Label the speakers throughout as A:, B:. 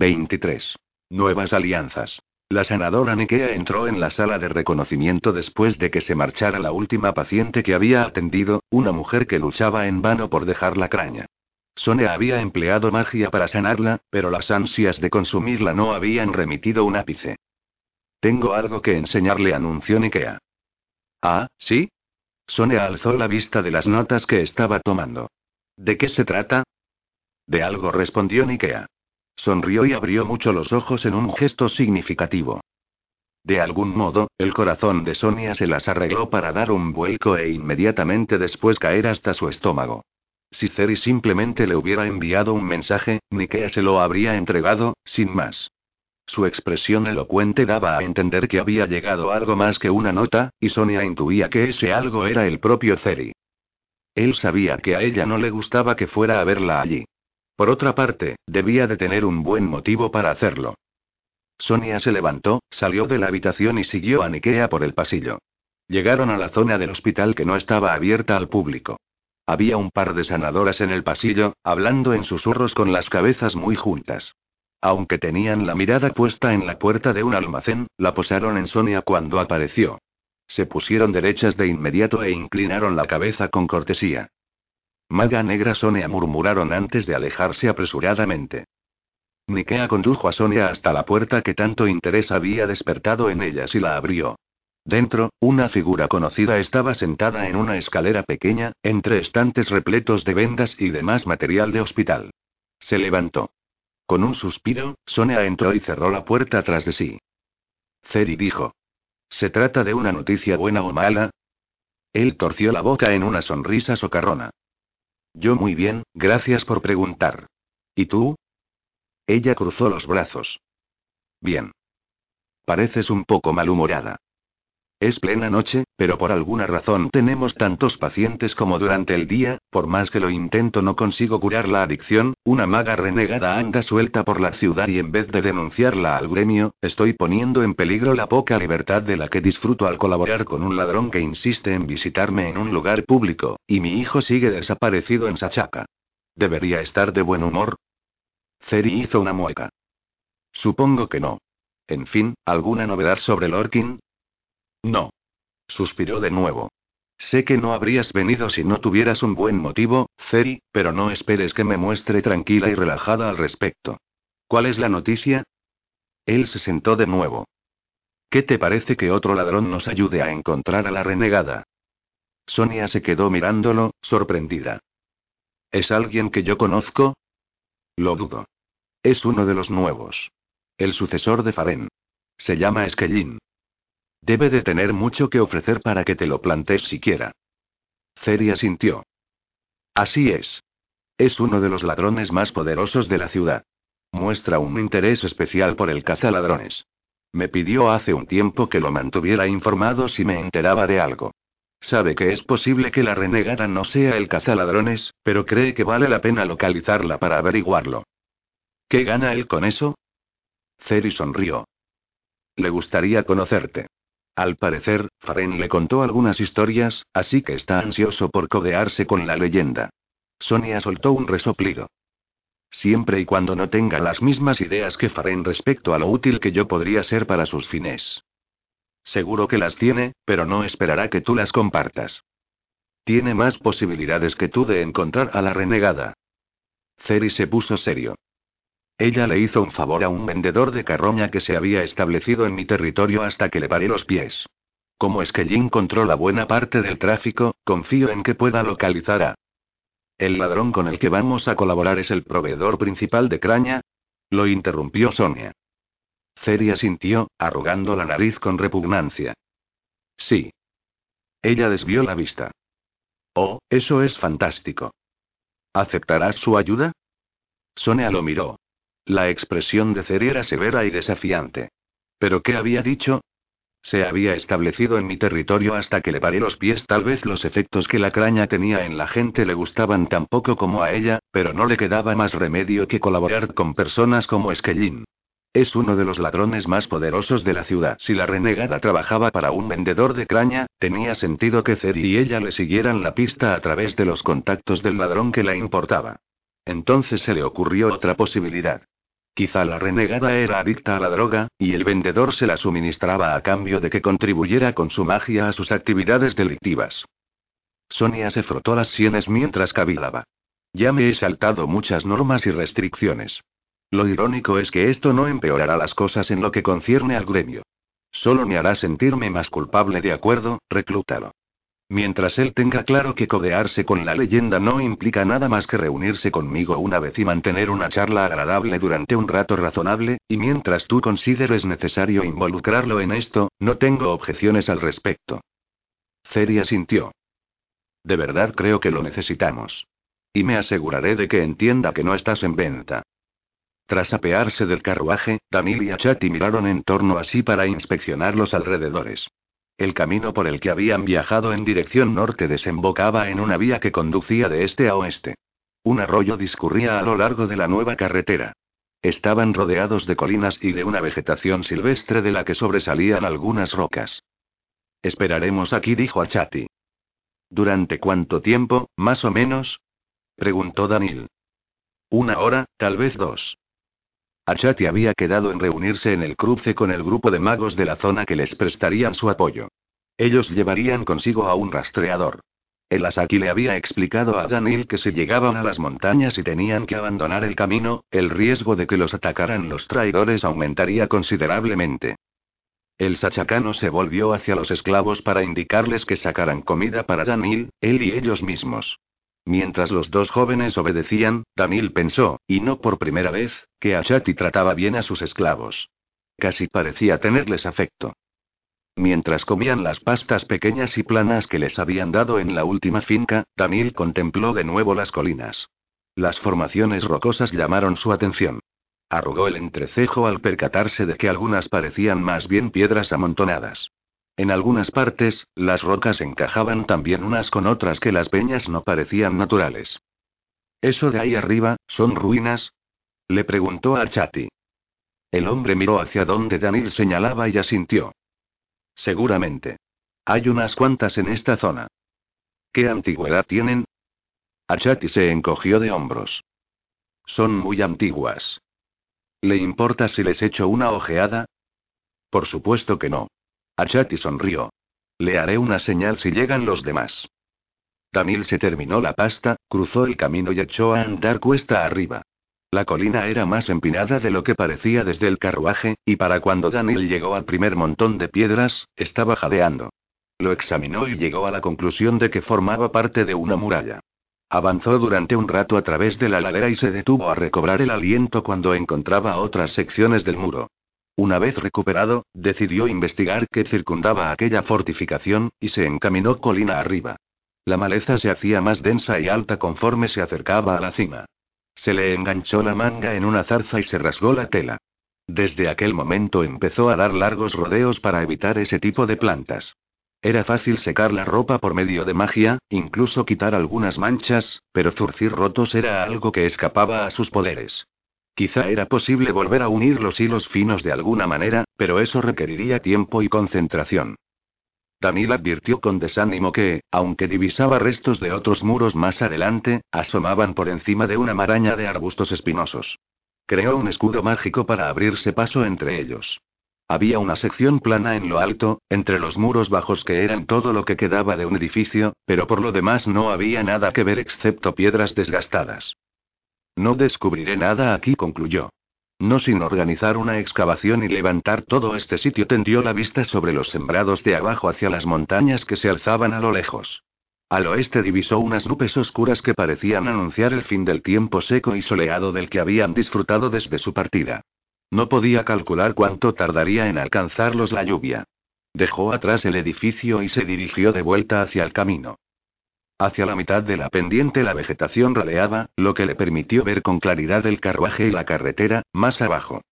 A: 23. Nuevas alianzas. La sanadora Nikea entró en la sala de reconocimiento después de que se marchara la última paciente que había atendido, una mujer que luchaba en vano por dejar la craña. Sonia había empleado magia para sanarla, pero las ansias de consumirla no habían remitido un ápice. Tengo algo que enseñarle, anunció Nikea. Ah, ¿sí? Sonia alzó la vista de las notas que estaba tomando. ¿De qué se trata? De algo respondió Nikea. Sonrió y abrió mucho los ojos en un gesto significativo. De algún modo, el corazón de Sonia se las arregló para dar un vuelco e inmediatamente después caer hasta su estómago. Si Ceri simplemente le hubiera enviado un mensaje, Nikea se lo habría entregado, sin más. Su expresión elocuente daba a entender que había llegado algo más que una nota, y Sonia intuía que ese algo era el propio Ceri. Él sabía que a ella no le gustaba que fuera a verla allí. Por otra parte, debía de tener un buen motivo para hacerlo. Sonia se levantó, salió de la habitación y siguió a Nikea por el pasillo. Llegaron a la zona del hospital que no estaba abierta al público. Había un par de sanadoras en el pasillo, hablando en susurros con las cabezas muy juntas. Aunque tenían la mirada puesta en la puerta de un almacén, la posaron en Sonia cuando apareció. Se pusieron derechas de inmediato e inclinaron la cabeza con cortesía. Maga negra Sonia murmuraron antes de alejarse apresuradamente. Nikea condujo a Sonia hasta la puerta que tanto interés había despertado en ellas y la abrió. Dentro, una figura conocida estaba sentada en una escalera pequeña, entre estantes repletos de vendas y demás material de hospital. Se levantó. Con un suspiro, Sonia entró y cerró la puerta tras de sí. Ceri dijo. ¿Se trata de una noticia buena o mala? Él torció la boca en una sonrisa socarrona. Yo muy bien, gracias por preguntar. ¿Y tú? Ella cruzó los brazos. Bien. Pareces un poco malhumorada. Es plena noche, pero por alguna razón tenemos tantos pacientes como durante el día, por más que lo intento no consigo curar la adicción, una maga renegada anda suelta por la ciudad y en vez de denunciarla al gremio, estoy poniendo en peligro la poca libertad de la que disfruto al colaborar con un ladrón que insiste en visitarme en un lugar público, y mi hijo sigue desaparecido en Sachaca. ¿Debería estar de buen humor? Ceri hizo una mueca. Supongo que no. En fin, ¿alguna novedad sobre Lorkin? No. Suspiró de nuevo. Sé que no habrías venido si no tuvieras un buen motivo, Ceri, pero no esperes que me muestre tranquila y relajada al respecto. ¿Cuál es la noticia? Él se sentó de nuevo. ¿Qué te parece que otro ladrón nos ayude a encontrar a la renegada? Sonia se quedó mirándolo, sorprendida. ¿Es alguien que yo conozco? Lo dudo. Es uno de los nuevos. El sucesor de Faren. Se llama Skellin. Debe de tener mucho que ofrecer para que te lo plantees siquiera. Ceria sintió. Así es. Es uno de los ladrones más poderosos de la ciudad. Muestra un interés especial por el cazaladrones. Me pidió hace un tiempo que lo mantuviera informado si me enteraba de algo. Sabe que es posible que la renegada no sea el cazaladrones, pero cree que vale la pena localizarla para averiguarlo. ¿Qué gana él con eso? Ceri sonrió. Le gustaría conocerte. Al parecer, Faren le contó algunas historias, así que está ansioso por codearse con la leyenda. Sonia soltó un resoplido. Siempre y cuando no tenga las mismas ideas que Faren respecto a lo útil que yo podría ser para sus fines. Seguro que las tiene, pero no esperará que tú las compartas. Tiene más posibilidades que tú de encontrar a la renegada. Ceri se puso serio. Ella le hizo un favor a un vendedor de carroña que se había establecido en mi territorio hasta que le paré los pies. Como es que Jin controla buena parte del tráfico, confío en que pueda localizar a. ¿El ladrón con el que vamos a colaborar es el proveedor principal de Craña? Lo interrumpió Sonia. Ceria sintió, arrugando la nariz con repugnancia. Sí. Ella desvió la vista. Oh, eso es fantástico. ¿Aceptarás su ayuda? Sonia lo miró. La expresión de Ceri era severa y desafiante. ¿Pero qué había dicho? Se había establecido en mi territorio hasta que le paré los pies. Tal vez los efectos que la craña tenía en la gente le gustaban tan poco como a ella, pero no le quedaba más remedio que colaborar con personas como Skellin. Es uno de los ladrones más poderosos de la ciudad. Si la renegada trabajaba para un vendedor de craña, tenía sentido que Ceri y ella le siguieran la pista a través de los contactos del ladrón que la importaba. Entonces se le ocurrió otra posibilidad. Quizá la renegada era adicta a la droga, y el vendedor se la suministraba a cambio de que contribuyera con su magia a sus actividades delictivas. Sonia se frotó las sienes mientras cavilaba. Ya me he saltado muchas normas y restricciones. Lo irónico es que esto no empeorará las cosas en lo que concierne al gremio. Solo me hará sentirme más culpable, de acuerdo, reclútalo. Mientras él tenga claro que codearse con la leyenda no implica nada más que reunirse conmigo una vez y mantener una charla agradable durante un rato razonable, y mientras tú consideres necesario involucrarlo en esto, no tengo objeciones al respecto. Ceria sintió. De verdad creo que lo necesitamos. Y me aseguraré de que entienda que no estás en venta. Tras apearse del carruaje, Danil y Achati miraron en torno así para inspeccionar los alrededores. El camino por el que habían viajado en dirección norte desembocaba en una vía que conducía de este a oeste. Un arroyo discurría a lo largo de la nueva carretera. Estaban rodeados de colinas y de una vegetación silvestre de la que sobresalían algunas rocas. Esperaremos aquí, dijo Achati. ¿Durante cuánto tiempo, más o menos? preguntó Danil. Una hora, tal vez dos. Achati había quedado en reunirse en el cruce con el grupo de magos de la zona que les prestarían su apoyo. Ellos llevarían consigo a un rastreador. El Asaki le había explicado a Danil que si llegaban a las montañas y tenían que abandonar el camino, el riesgo de que los atacaran los traidores aumentaría considerablemente. El sachacano se volvió hacia los esclavos para indicarles que sacaran comida para Danil, él y ellos mismos. Mientras los dos jóvenes obedecían, Danil pensó, y no por primera vez, que Achati trataba bien a sus esclavos. Casi parecía tenerles afecto. Mientras comían las pastas pequeñas y planas que les habían dado en la última finca, Danil contempló de nuevo las colinas. Las formaciones rocosas llamaron su atención. Arrugó el entrecejo al percatarse de que algunas parecían más bien piedras amontonadas. En algunas partes, las rocas encajaban también unas con otras que las peñas no parecían naturales. ¿Eso de ahí arriba, son ruinas? Le preguntó a Chati. El hombre miró hacia donde Danil señalaba y asintió. Seguramente. Hay unas cuantas en esta zona. ¿Qué antigüedad tienen? Achati se encogió de hombros. Son muy antiguas. ¿Le importa si les echo una ojeada? Por supuesto que no. Achati sonrió. Le haré una señal si llegan los demás. Danil se terminó la pasta, cruzó el camino y echó a andar cuesta arriba. La colina era más empinada de lo que parecía desde el carruaje, y para cuando Danil llegó al primer montón de piedras, estaba jadeando. Lo examinó y llegó a la conclusión de que formaba parte de una muralla. Avanzó durante un rato a través de la ladera y se detuvo a recobrar el aliento cuando encontraba otras secciones del muro. Una vez recuperado, decidió investigar qué circundaba aquella fortificación, y se encaminó colina arriba. La maleza se hacía más densa y alta conforme se acercaba a la cima. Se le enganchó la manga en una zarza y se rasgó la tela. Desde aquel momento empezó a dar largos rodeos para evitar ese tipo de plantas. Era fácil secar la ropa por medio de magia, incluso quitar algunas manchas, pero zurcir rotos era algo que escapaba a sus poderes. Quizá era posible volver a unir los hilos finos de alguna manera, pero eso requeriría tiempo y concentración. Danil advirtió con desánimo que, aunque divisaba restos de otros muros más adelante, asomaban por encima de una maraña de arbustos espinosos. Creó un escudo mágico para abrirse paso entre ellos. Había una sección plana en lo alto, entre los muros bajos que eran todo lo que quedaba de un edificio, pero por lo demás no había nada que ver excepto piedras desgastadas. No descubriré nada aquí, concluyó. No sin organizar una excavación y levantar todo este sitio tendió la vista sobre los sembrados de abajo hacia las montañas que se alzaban a lo lejos. Al oeste divisó unas nubes oscuras que parecían anunciar el fin del tiempo seco y soleado del que habían disfrutado desde su partida. No podía calcular cuánto tardaría en alcanzarlos la lluvia. Dejó atrás el edificio y se dirigió de vuelta hacia el camino. Hacia la mitad de la pendiente la vegetación raleaba, lo que le permitió ver con claridad el carruaje y la carretera, más abajo.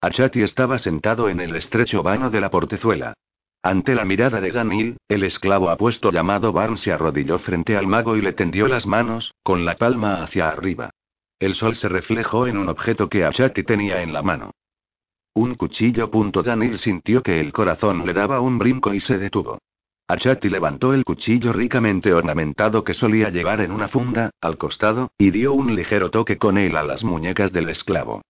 A: Achati estaba sentado en el estrecho vano de la portezuela. Ante la mirada de Danil, el esclavo apuesto llamado Barn se arrodilló frente al mago y le tendió las manos, con la palma hacia arriba. El sol se reflejó en un objeto que Achati tenía en la mano. Un cuchillo. Danil sintió que el corazón le daba un brinco y se detuvo. Achati levantó el cuchillo ricamente ornamentado que solía llevar en una funda, al costado, y dio un ligero toque con él a las muñecas del esclavo.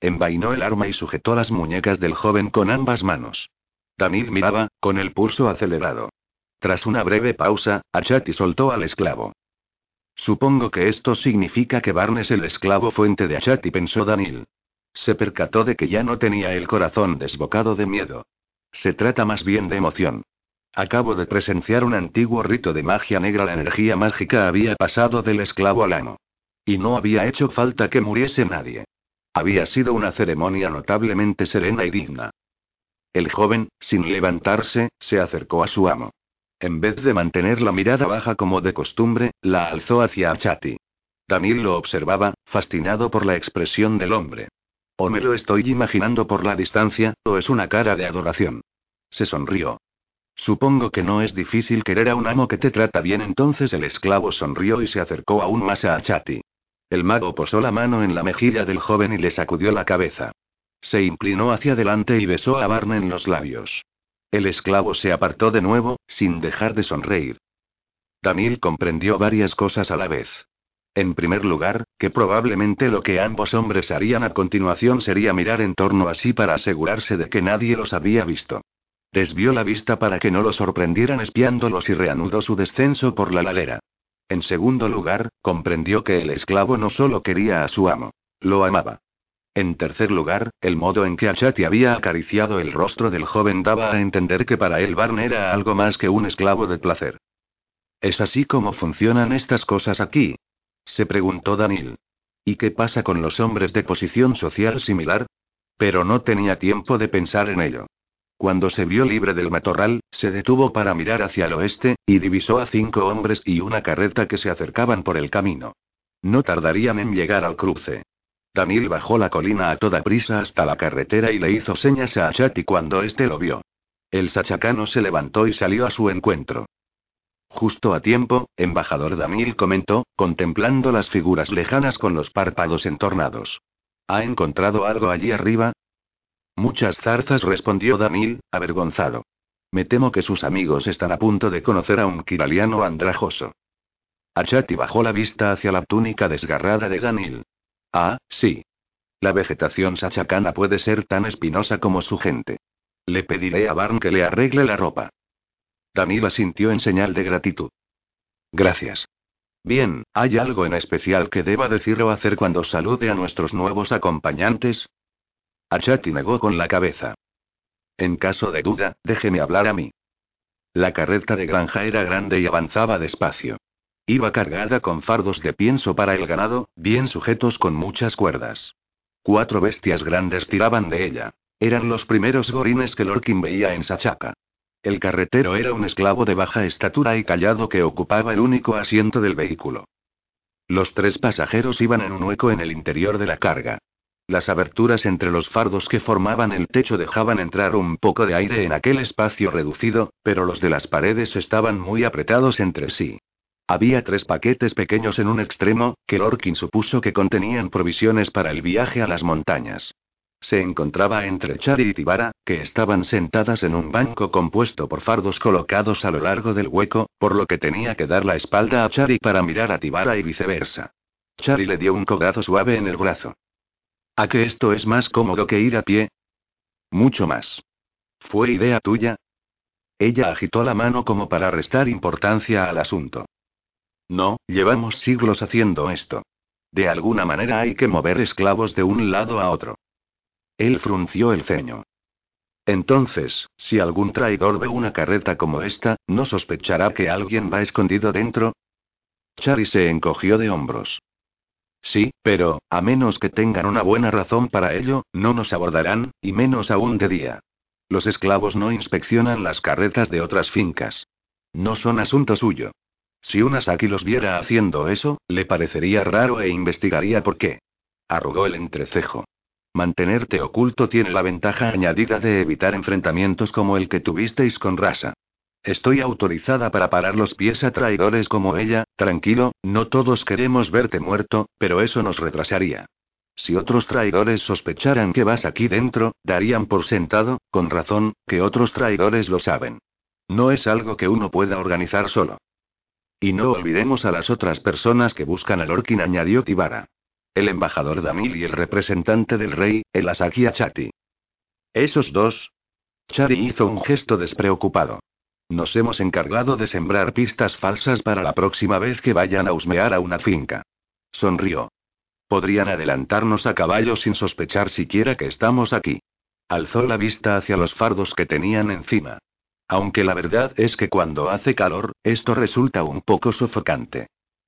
A: envainó el arma y sujetó las muñecas del joven con ambas manos. Danil miraba, con el pulso acelerado. Tras una breve pausa, Achati soltó al esclavo. Supongo que esto significa que Barnes el esclavo fuente de Achati, pensó Danil. Se percató de que ya no tenía el corazón desbocado de miedo. Se trata más bien de emoción. Acabo de presenciar un antiguo rito de magia negra. La energía mágica había pasado del esclavo al amo. Y no había hecho falta que muriese nadie. Había sido una ceremonia notablemente serena y digna. El joven, sin levantarse, se acercó a su amo. En vez de mantener la mirada baja como de costumbre, la alzó hacia Achati. Danil lo observaba, fascinado por la expresión del hombre. O me lo estoy imaginando por la distancia, o es una cara de adoración. Se sonrió. Supongo que no es difícil querer a un amo que te trata bien. Entonces el esclavo sonrió y se acercó aún más a Achati. El mago posó la mano en la mejilla del joven y le sacudió la cabeza. Se inclinó hacia adelante y besó a Barne en los labios. El esclavo se apartó de nuevo, sin dejar de sonreír. Daniel comprendió varias cosas a la vez. En primer lugar, que probablemente lo que ambos hombres harían a continuación sería mirar en torno a sí para asegurarse de que nadie los había visto. Desvió la vista para que no lo sorprendieran espiándolos y reanudó su descenso por la ladera. En segundo lugar, comprendió que el esclavo no solo quería a su amo, lo amaba. En tercer lugar, el modo en que Achati había acariciado el rostro del joven daba a entender que para él Barn era algo más que un esclavo de placer. ¿Es así como funcionan estas cosas aquí? Se preguntó Daniel. ¿Y qué pasa con los hombres de posición social similar? Pero no tenía tiempo de pensar en ello. Cuando se vio libre del matorral, se detuvo para mirar hacia el oeste, y divisó a cinco hombres y una carreta que se acercaban por el camino. No tardarían en llegar al cruce. Daniel bajó la colina a toda prisa hasta la carretera y le hizo señas a Achati cuando éste lo vio. El sachacano se levantó y salió a su encuentro. Justo a tiempo, embajador Daniel comentó, contemplando las figuras lejanas con los párpados entornados. ¿Ha encontrado algo allí arriba? Muchas zarzas, respondió Daniel, avergonzado. Me temo que sus amigos están a punto de conocer a un kiraliano andrajoso. Achati bajó la vista hacia la túnica desgarrada de Daniel. Ah, sí. La vegetación sachacana puede ser tan espinosa como su gente. Le pediré a Barn que le arregle la ropa. Danila sintió en señal de gratitud. Gracias. Bien, ¿hay algo en especial que deba decir o hacer cuando salude a nuestros nuevos acompañantes? Achati negó con la cabeza. En caso de duda, déjeme hablar a mí. La carreta de granja era grande y avanzaba despacio. Iba cargada con fardos de pienso para el ganado, bien sujetos con muchas cuerdas. Cuatro bestias grandes tiraban de ella. Eran los primeros gorines que Lorkin veía en Sachaca. El carretero era un esclavo de baja estatura y callado que ocupaba el único asiento del vehículo. Los tres pasajeros iban en un hueco en el interior de la carga. Las aberturas entre los fardos que formaban el techo dejaban entrar un poco de aire en aquel espacio reducido, pero los de las paredes estaban muy apretados entre sí. Había tres paquetes pequeños en un extremo, que Lorkin supuso que contenían provisiones para el viaje a las montañas. Se encontraba entre Chari y Tibara, que estaban sentadas en un banco compuesto por fardos colocados a lo largo del hueco, por lo que tenía que dar la espalda a Chari para mirar a Tibara y viceversa. Chari le dio un codazo suave en el brazo. ¿A que esto es más cómodo que ir a pie? Mucho más. ¿Fue idea tuya? Ella agitó la mano como para restar importancia al asunto. No, llevamos siglos haciendo esto. De alguna manera hay que mover esclavos de un lado a otro. Él frunció el ceño. Entonces, si algún traidor ve una carreta como esta, ¿no sospechará que alguien va escondido dentro? Chari se encogió de hombros. Sí, pero, a menos que tengan una buena razón para ello, no nos abordarán, y menos aún de día. Los esclavos no inspeccionan las carretas de otras fincas. No son asunto suyo. Si un Asaki los viera haciendo eso, le parecería raro e investigaría por qué. Arrugó el entrecejo. Mantenerte oculto tiene la ventaja añadida de evitar enfrentamientos como el que tuvisteis con Rasa. Estoy autorizada para parar los pies a traidores como ella, tranquilo, no todos queremos verte muerto, pero eso nos retrasaría. Si otros traidores sospecharan que vas aquí dentro, darían por sentado, con razón, que otros traidores lo saben. No es algo que uno pueda organizar solo. Y no olvidemos a las otras personas que buscan a Lorkin, añadió Tibara. El embajador Damil y el representante del rey, el Asaki Achati. ¿Esos dos? Chari hizo un gesto despreocupado. Nos hemos encargado de sembrar pistas falsas para la próxima vez que vayan a husmear a una finca. Sonrió. Podrían adelantarnos a caballo sin sospechar siquiera que estamos aquí. Alzó la vista hacia los fardos que tenían encima. Aunque la verdad es que cuando hace calor, esto resulta un poco sofocante.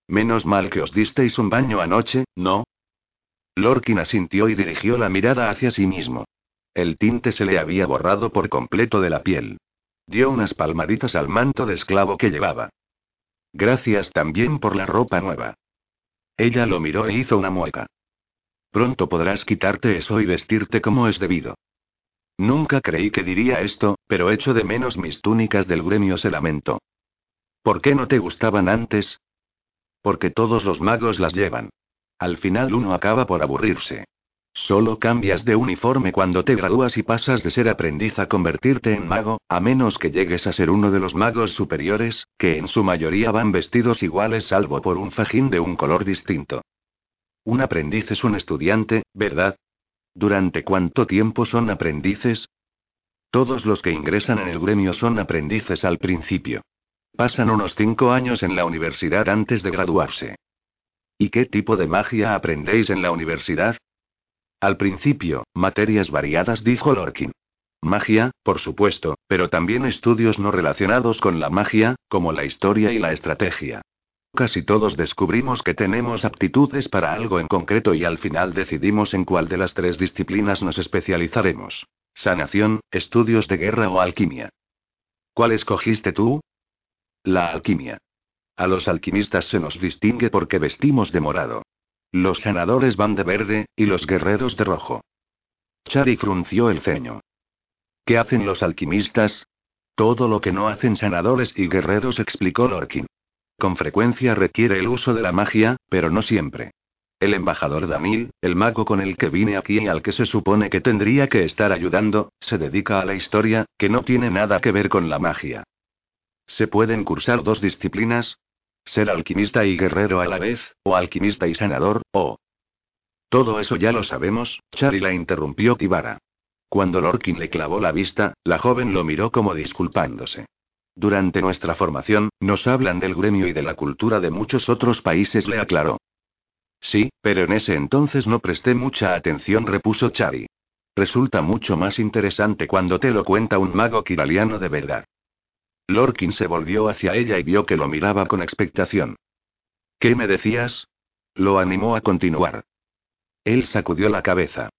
A: Menos mal que os disteis un baño anoche, ¿no? Lorkin asintió y dirigió la mirada hacia sí mismo. El tinte se le había borrado por completo de la piel. Dio unas palmaditas al manto de esclavo que llevaba. Gracias también por la ropa nueva. Ella lo miró e hizo una mueca. Pronto podrás quitarte eso y vestirte como es debido. Nunca creí que diría esto, pero echo de menos mis túnicas del gremio, se lamentó. ¿Por qué no te gustaban antes? Porque todos los magos las llevan. Al final uno acaba por aburrirse. Solo cambias de uniforme cuando te gradúas y pasas de ser aprendiz a convertirte en mago, a menos que llegues a ser uno de los magos superiores, que en su mayoría van vestidos iguales salvo por un fajín de un color distinto. Un aprendiz es un estudiante, ¿verdad? ¿Durante cuánto tiempo son aprendices? Todos los que ingresan en el gremio son aprendices al principio. Pasan unos cinco años en la universidad antes de graduarse. ¿Y qué tipo de magia aprendéis en la universidad? Al principio, materias variadas, dijo Lorkin. Magia, por supuesto, pero también estudios no relacionados con la magia, como la historia y la estrategia. Casi todos descubrimos que tenemos aptitudes para algo en concreto y al final decidimos en cuál de las tres disciplinas nos especializaremos. Sanación, estudios de guerra o alquimia. ¿Cuál escogiste tú? La alquimia. A los alquimistas se nos distingue porque vestimos de morado. Los sanadores van de verde, y los guerreros de rojo. Chari frunció el ceño. ¿Qué hacen los alquimistas? Todo lo que no hacen sanadores y guerreros, explicó Lorkin. Con frecuencia requiere el uso de la magia, pero no siempre. El embajador Damil, el mago con el que vine aquí y al que se supone que tendría que estar ayudando, se dedica a la historia, que no tiene nada que ver con la magia. ¿Se pueden cursar dos disciplinas? Ser alquimista y guerrero a la vez, o alquimista y sanador, o... Todo eso ya lo sabemos, Chari la interrumpió Tibara. Cuando Lorkin le clavó la vista, la joven lo miró como disculpándose. Durante nuestra formación, nos hablan del gremio y de la cultura de muchos otros países, le aclaró. Sí, pero en ese entonces no presté mucha atención, repuso Chari. Resulta mucho más interesante cuando te lo cuenta un mago kiraliano de verdad. Lorkin se volvió hacia ella y vio que lo miraba con expectación. ¿Qué me decías? Lo animó a continuar. Él sacudió la cabeza.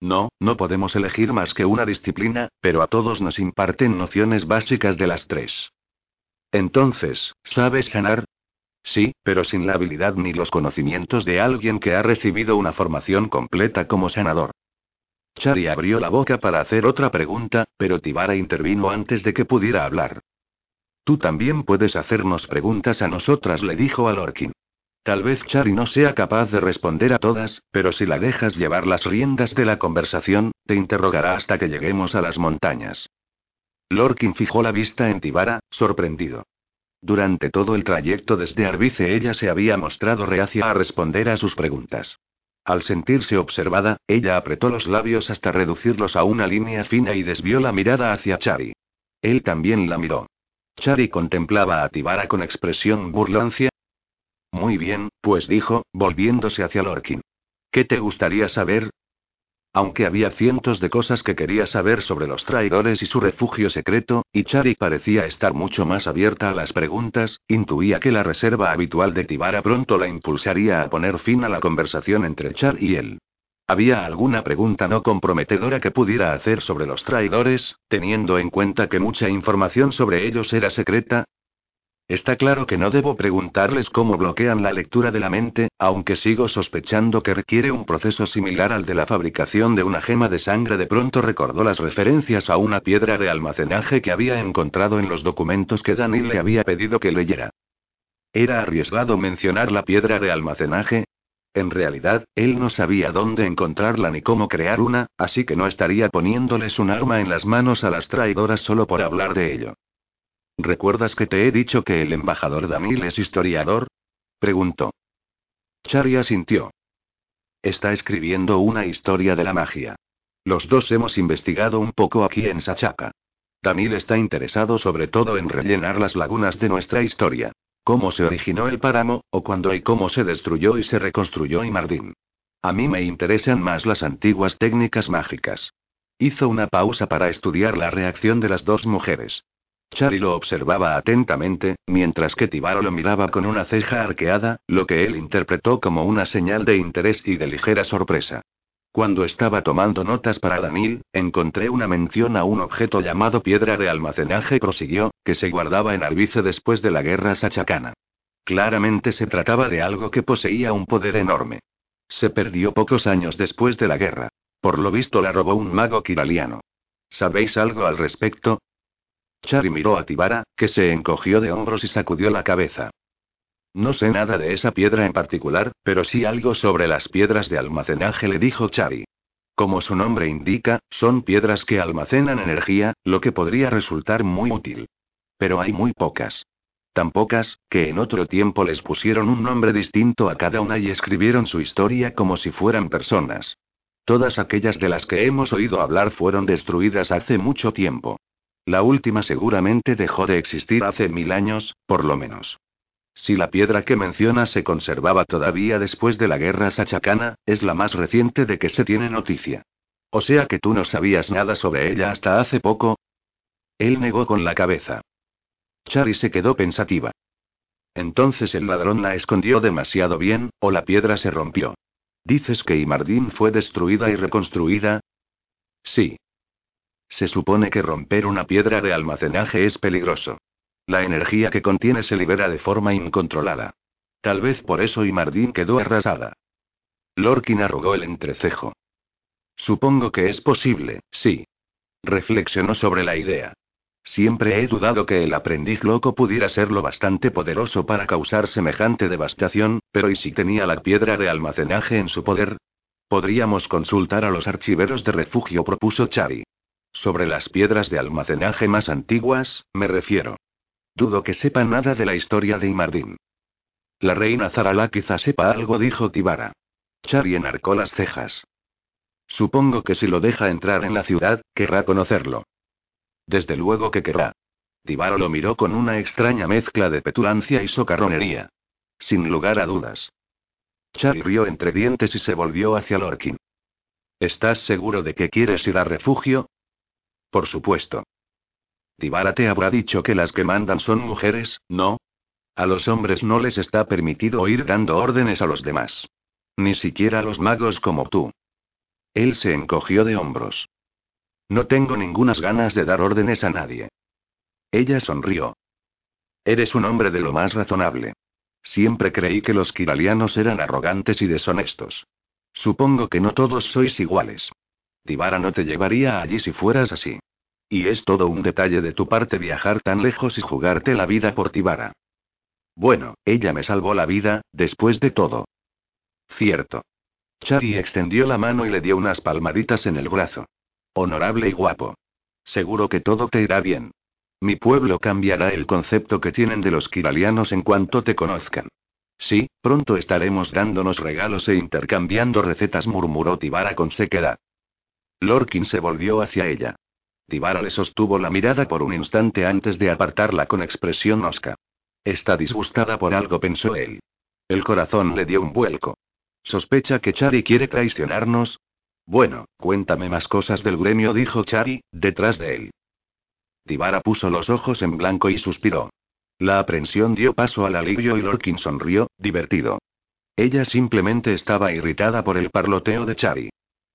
A: No, no podemos elegir más que una disciplina, pero a todos nos imparten nociones básicas de las tres. Entonces, ¿sabes sanar? Sí, pero sin la habilidad ni los conocimientos de alguien que ha recibido una formación completa como sanador. Chari abrió la boca para hacer otra pregunta, pero Tibara intervino antes de que pudiera hablar. Tú también puedes hacernos preguntas a nosotras, le dijo a Lorkin. Tal vez Chari no sea capaz de responder a todas, pero si la dejas llevar las riendas de la conversación, te interrogará hasta que lleguemos a las montañas. Lorkin fijó la vista en Tibara, sorprendido. Durante todo el trayecto desde Arbice ella se había mostrado reacia a responder a sus preguntas. Al sentirse observada, ella apretó los labios hasta reducirlos a una línea fina y desvió la mirada hacia Chari. Él también la miró. Chari contemplaba a Tibara con expresión burlancia. Muy bien, pues dijo, volviéndose hacia Lorkin. ¿Qué te gustaría saber? Aunque había cientos de cosas que quería saber sobre los traidores y su refugio secreto, y Chari parecía estar mucho más abierta a las preguntas, intuía que la reserva habitual de Tibara pronto la impulsaría a poner fin a la conversación entre Char y él. ¿Había alguna pregunta no comprometedora que pudiera hacer sobre los traidores, teniendo en cuenta que mucha información sobre ellos era secreta? Está claro que no debo preguntarles cómo bloquean la lectura de la mente, aunque sigo sospechando que requiere un proceso similar al de la fabricación de una gema de sangre. De pronto recordó las referencias a una piedra de almacenaje que había encontrado en los documentos que Daniel le había pedido que leyera. ¿Era arriesgado mencionar la piedra de almacenaje? En realidad, él no sabía dónde encontrarla ni cómo crear una, así que no estaría poniéndoles un arma en las manos a las traidoras solo por hablar de ello. ¿Recuerdas que te he dicho que el embajador Damil es historiador? preguntó. Charia sintió. Está escribiendo una historia de la magia. Los dos hemos investigado un poco aquí en Sachaka. Danil está interesado sobre todo en rellenar las lagunas de nuestra historia. Cómo se originó el páramo, o cuándo y cómo se destruyó y se reconstruyó Imardín. A mí me interesan más las antiguas técnicas mágicas. Hizo una pausa para estudiar la reacción de las dos mujeres. Chari lo observaba atentamente, mientras que Tibaro lo miraba con una ceja arqueada, lo que él interpretó como una señal de interés y de ligera sorpresa. Cuando estaba tomando notas para Danil, encontré una mención a un objeto llamado piedra de almacenaje, prosiguió, que se guardaba en Arbice después de la guerra sachacana. Claramente se trataba de algo que poseía un poder enorme. Se perdió pocos años después de la guerra. Por lo visto la robó un mago kiraliano. ¿Sabéis algo al respecto? Chari miró a Tibara, que se encogió de hombros y sacudió la cabeza. No sé nada de esa piedra en particular, pero sí algo sobre las piedras de almacenaje, le dijo Chari. Como su nombre indica, son piedras que almacenan energía, lo que podría resultar muy útil. Pero hay muy pocas. Tan pocas, que en otro tiempo les pusieron un nombre distinto a cada una y escribieron su historia como si fueran personas. Todas aquellas de las que hemos oído hablar fueron destruidas hace mucho tiempo. La última seguramente dejó de existir hace mil años, por lo menos. Si la piedra que menciona se conservaba todavía después de la guerra sachacana, es la más reciente de que se tiene noticia. O sea que tú no sabías nada sobre ella hasta hace poco. Él negó con la cabeza. Chari se quedó pensativa. Entonces el ladrón la escondió demasiado bien, o la piedra se rompió. ¿Dices que Imardín fue destruida y reconstruida? Sí. Se supone que romper una piedra de almacenaje es peligroso. La energía que contiene se libera de forma incontrolada. Tal vez por eso Imardín quedó arrasada. Lorkin arrugó el entrecejo. Supongo que es posible, sí. Reflexionó sobre la idea. Siempre he dudado que el aprendiz loco pudiera ser lo bastante poderoso para causar semejante devastación, pero ¿y si tenía la piedra de almacenaje en su poder? Podríamos consultar a los archiveros de refugio, propuso Chari. Sobre las piedras de almacenaje más antiguas, me refiero. Dudo que sepa nada de la historia de Imardín. La reina Zarala quizá sepa algo, dijo Tibara. Chari enarcó las cejas. Supongo que si lo deja entrar en la ciudad, querrá conocerlo. Desde luego que querrá. Tibaro lo miró con una extraña mezcla de petulancia y socarronería. Sin lugar a dudas. Chari rió entre dientes y se volvió hacia Lorkin. ¿Estás seguro de que quieres ir a refugio? Por supuesto. Tibara te habrá dicho que las que mandan son mujeres, ¿no? A los hombres no les está permitido ir dando órdenes a los demás. Ni siquiera a los magos como tú. Él se encogió de hombros. No tengo ningunas ganas de dar órdenes a nadie. Ella sonrió. Eres un hombre de lo más razonable. Siempre creí que los kiralianos eran arrogantes y deshonestos. Supongo que no todos sois iguales. Tibara no te llevaría allí si fueras así. Y es todo un detalle de tu parte viajar tan lejos y jugarte la vida por Tibara. Bueno, ella me salvó la vida, después de todo. Cierto. Chari extendió la mano y le dio unas palmaditas en el brazo. Honorable y guapo. Seguro que todo te irá bien. Mi pueblo cambiará el concepto que tienen de los kiralianos en cuanto te conozcan. Sí, pronto estaremos dándonos regalos e intercambiando recetas, murmuró Tibara con sequedad. Lorkin se volvió hacia ella. Tibara le sostuvo la mirada por un instante antes de apartarla con expresión osca. Está disgustada por algo, pensó él. El corazón le dio un vuelco. ¿Sospecha que Chari quiere traicionarnos? Bueno, cuéntame más cosas del gremio, dijo Chari, detrás de él. Tibara puso los ojos en blanco y suspiró. La aprensión dio paso al alivio y Lorkin sonrió, divertido. Ella simplemente estaba irritada por el parloteo de Chari.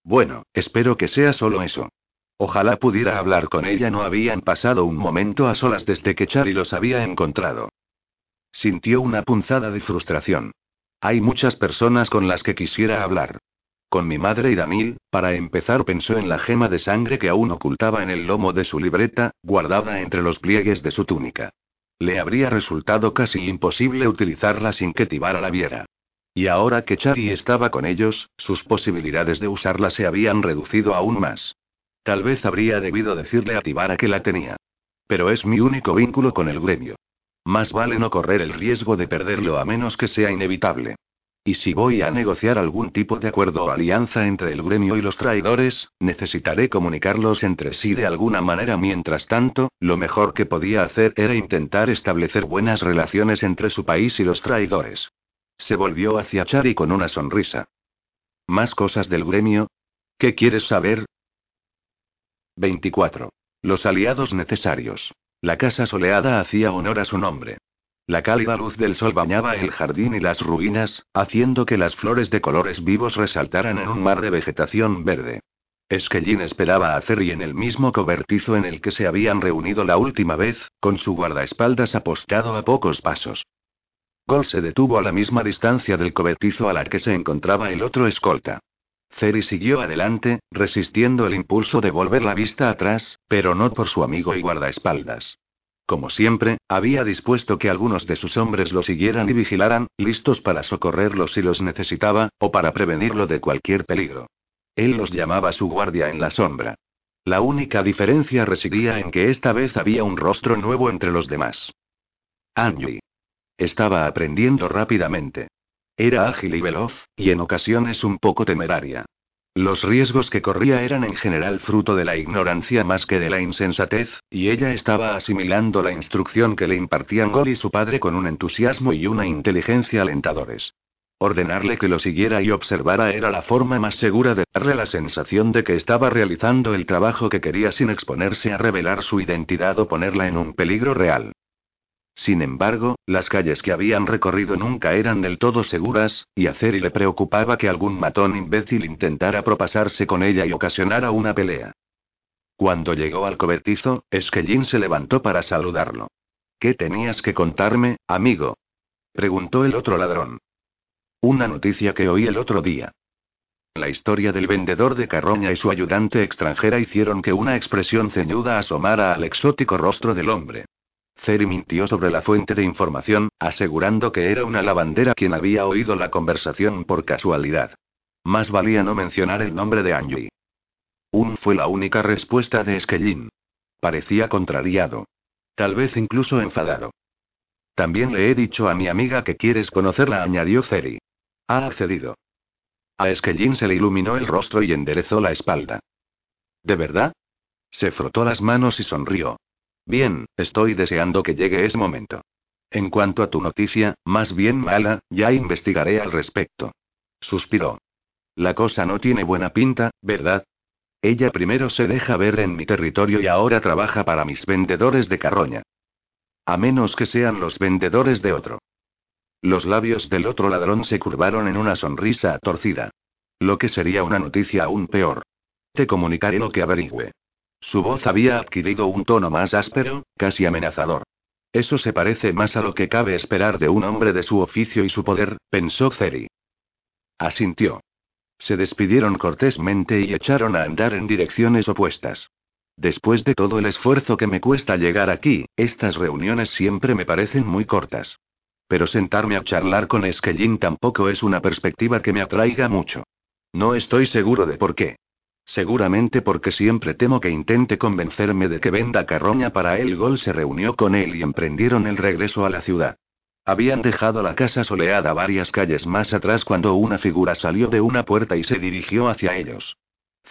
A: Bueno, espero que sea solo eso. Ojalá pudiera hablar con ella, no habían pasado un momento a solas desde que Chari los había encontrado. Sintió una punzada de frustración. Hay muchas personas con las que quisiera hablar. Con mi madre y Danil, para empezar pensó en la gema de sangre que aún ocultaba en el lomo de su libreta, guardada entre los pliegues de su túnica. Le habría resultado casi imposible utilizarla sin que Tibara la viera. Y ahora que Chari estaba con ellos, sus posibilidades de usarla se habían reducido aún más. Tal vez habría debido decirle a Tibara que la tenía. Pero es mi único vínculo con el gremio. Más vale no correr el riesgo de perderlo a menos que sea inevitable. Y si voy a negociar algún tipo de acuerdo o alianza entre el gremio y los traidores, necesitaré comunicarlos entre sí de alguna manera. Mientras tanto, lo mejor que podía hacer era intentar establecer buenas relaciones entre su país y los traidores. Se volvió hacia Chari con una sonrisa. ¿Más cosas del gremio? ¿Qué quieres saber? 24. Los aliados necesarios. La casa soleada hacía honor a su nombre. La cálida luz del sol bañaba el jardín y las ruinas, haciendo que las flores de colores vivos resaltaran en un mar de vegetación verde. Esquellín esperaba a Cerry en el mismo cobertizo en el que se habían reunido la última vez, con su guardaespaldas apostado a pocos pasos. Gol se detuvo a la misma distancia del cobertizo a la que se encontraba el otro escolta. Ceri siguió adelante, resistiendo el impulso de volver la vista atrás, pero no por su amigo y guardaespaldas. Como siempre, había dispuesto que algunos de sus hombres lo siguieran y vigilaran, listos para socorrerlo si los necesitaba, o para prevenirlo de cualquier peligro. Él los llamaba su guardia en la sombra. La única diferencia residía en que esta vez había un rostro nuevo entre los demás. Angie. Estaba aprendiendo rápidamente. Era ágil y veloz, y en ocasiones un poco temeraria. Los riesgos que corría eran en general fruto de la ignorancia más que de la insensatez, y ella estaba asimilando la instrucción que le impartían Gol y su padre con un entusiasmo y una inteligencia alentadores. Ordenarle que lo siguiera y observara era la forma más segura de darle la sensación de que estaba realizando el trabajo que quería sin exponerse a revelar su identidad o ponerla en un peligro real. Sin embargo, las calles que habían recorrido nunca eran del todo seguras, y a Ceri le preocupaba que algún matón imbécil intentara propasarse con ella y ocasionara una pelea. Cuando llegó al cobertizo, Esquellín se levantó para saludarlo. ¿Qué tenías que contarme, amigo? preguntó el otro ladrón. Una noticia que oí el otro día. La historia del vendedor de carroña y su ayudante extranjera hicieron que una expresión ceñuda asomara al exótico rostro del hombre. Ceri mintió sobre la fuente de información, asegurando que era una lavandera quien había oído la conversación por casualidad. Más valía no mencionar el nombre de Angie. Un fue la única respuesta de Esquellín. Parecía contrariado. Tal vez incluso enfadado. También le he dicho a mi amiga que quieres conocerla, añadió Ceri. Ha accedido. A Esquellín se le iluminó el rostro y enderezó la espalda. ¿De verdad? Se frotó las manos y sonrió. Bien, estoy deseando que llegue ese momento. En cuanto a tu noticia, más bien mala, ya investigaré al respecto. Suspiró. La cosa no tiene buena pinta, ¿verdad? Ella primero se deja ver en mi territorio y ahora trabaja para mis vendedores de carroña. A menos que sean los vendedores de otro. Los labios del otro ladrón se curvaron en una sonrisa torcida. Lo que sería una noticia aún peor. Te comunicaré lo que averigüe. Su voz había adquirido un tono más áspero, casi amenazador. Eso se parece más a lo que cabe esperar de un hombre de su oficio y su poder, pensó Ceri. Asintió. Se despidieron cortésmente y echaron a andar en direcciones opuestas. Después de todo el esfuerzo que me cuesta llegar aquí, estas reuniones siempre me parecen muy cortas. Pero sentarme a charlar con Esquellín tampoco es una perspectiva que me atraiga mucho. No estoy seguro de por qué. Seguramente porque siempre temo que intente convencerme de que venda carroña para él. Gol se reunió con él y emprendieron el regreso a la ciudad. Habían dejado la casa soleada varias calles más atrás cuando una figura salió de una puerta y se dirigió hacia ellos.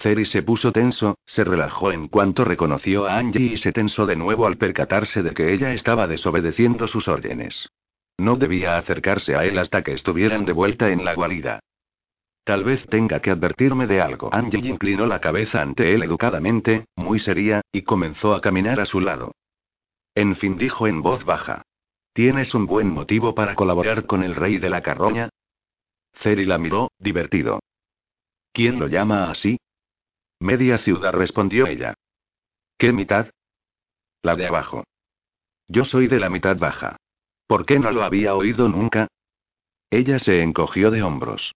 A: Ceri se puso tenso, se relajó en cuanto reconoció a Angie y se tensó de nuevo al percatarse de que ella estaba desobedeciendo sus órdenes. No debía acercarse a él hasta que estuvieran de vuelta en la guarida. Tal vez tenga que advertirme de algo. Angie inclinó la cabeza ante él educadamente, muy seria, y comenzó a caminar a su lado. En fin dijo en voz baja. ¿Tienes un buen motivo para colaborar con el rey de la carroña? Ceri la miró, divertido. ¿Quién lo llama así? Media ciudad respondió ella. ¿Qué mitad? La de abajo. Yo soy de la mitad baja. ¿Por qué no lo había oído nunca? Ella se encogió de hombros.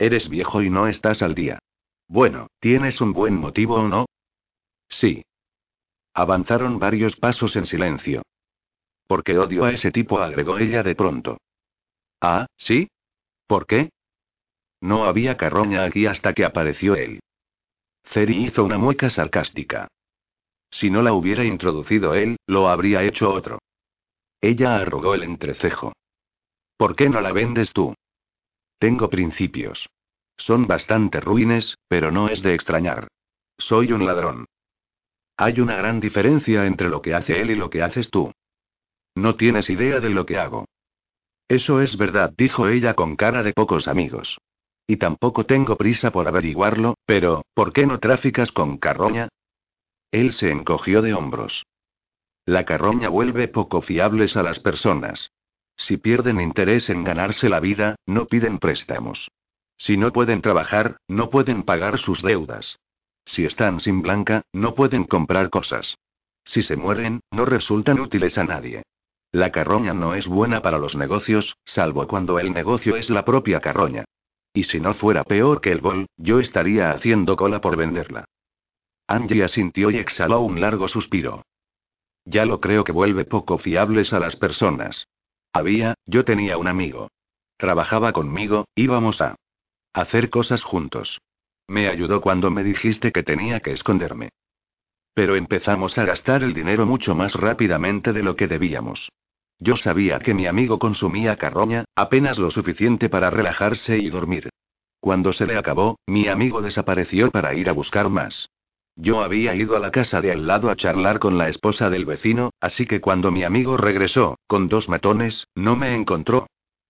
A: Eres viejo y no estás al día. Bueno, ¿tienes un buen motivo o no? Sí. Avanzaron varios pasos en silencio. Porque odio a ese tipo, agregó ella de pronto. Ah, ¿sí? ¿Por qué? No había carroña aquí hasta que apareció él. Ceri hizo una mueca sarcástica. Si no la hubiera introducido él, lo habría hecho otro. Ella arrugó el entrecejo. ¿Por qué no la vendes tú? Tengo principios. Son bastante ruines, pero no es de extrañar. Soy un ladrón. Hay una gran diferencia entre lo que hace él y lo que haces tú. No tienes idea de lo que hago. Eso es verdad, dijo ella con cara de pocos amigos. Y tampoco tengo prisa por averiguarlo, pero, ¿por qué no traficas con carroña? Él se encogió de hombros. La carroña vuelve poco fiables a las personas. Si pierden interés en ganarse la vida, no piden préstamos. Si no pueden trabajar, no pueden pagar sus deudas. Si están sin blanca, no pueden comprar cosas. Si se mueren, no resultan útiles a nadie. La carroña no es buena para los negocios, salvo cuando el negocio es la propia carroña. Y si no fuera peor que el gol, yo estaría haciendo cola por venderla. Angie asintió y exhaló un largo suspiro. Ya lo creo que vuelve poco fiables a las personas. Había, yo tenía un amigo. Trabajaba conmigo, íbamos a hacer cosas juntos. Me ayudó cuando me dijiste que tenía que esconderme. Pero empezamos a gastar el dinero mucho más rápidamente de lo que debíamos. Yo sabía que mi amigo consumía carroña, apenas lo suficiente para relajarse y dormir. Cuando se le acabó, mi amigo desapareció para ir a buscar más. Yo había ido a la casa de al lado a charlar con la esposa del vecino, así que cuando mi amigo regresó, con dos matones, no me encontró.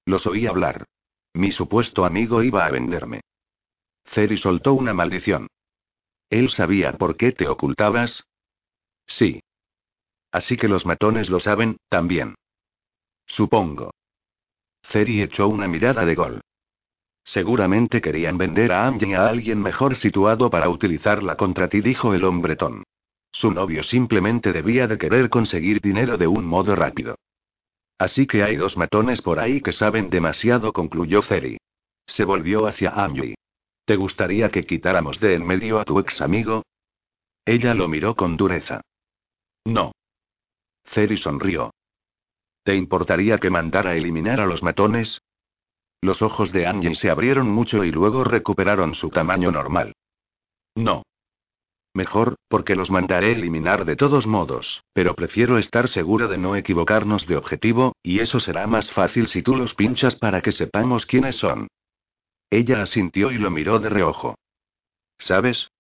A: Los oí hablar. Mi supuesto amigo iba a venderme. Ceri soltó una maldición. ¿Él sabía por qué te ocultabas? Sí. Así que los matones lo saben, también. Supongo. Ceri echó una mirada de gol. Seguramente querían vender a Angie a alguien mejor situado para utilizarla contra ti, dijo el hombretón. Su novio simplemente debía de querer conseguir dinero de un modo rápido. Así que hay dos matones por ahí que saben demasiado, concluyó Ceri. Se volvió hacia Angie. ¿Te gustaría que quitáramos de en medio a tu ex amigo? Ella lo miró con dureza. No. Ceri sonrió. ¿Te importaría que mandara eliminar a los matones? Los ojos de Angie se abrieron mucho y luego recuperaron su tamaño normal. No. Mejor, porque los mandaré eliminar de todos modos, pero prefiero estar segura de no equivocarnos de objetivo, y eso será más fácil si tú los pinchas para que sepamos quiénes son. Ella asintió y lo miró de reojo. ¿Sabes?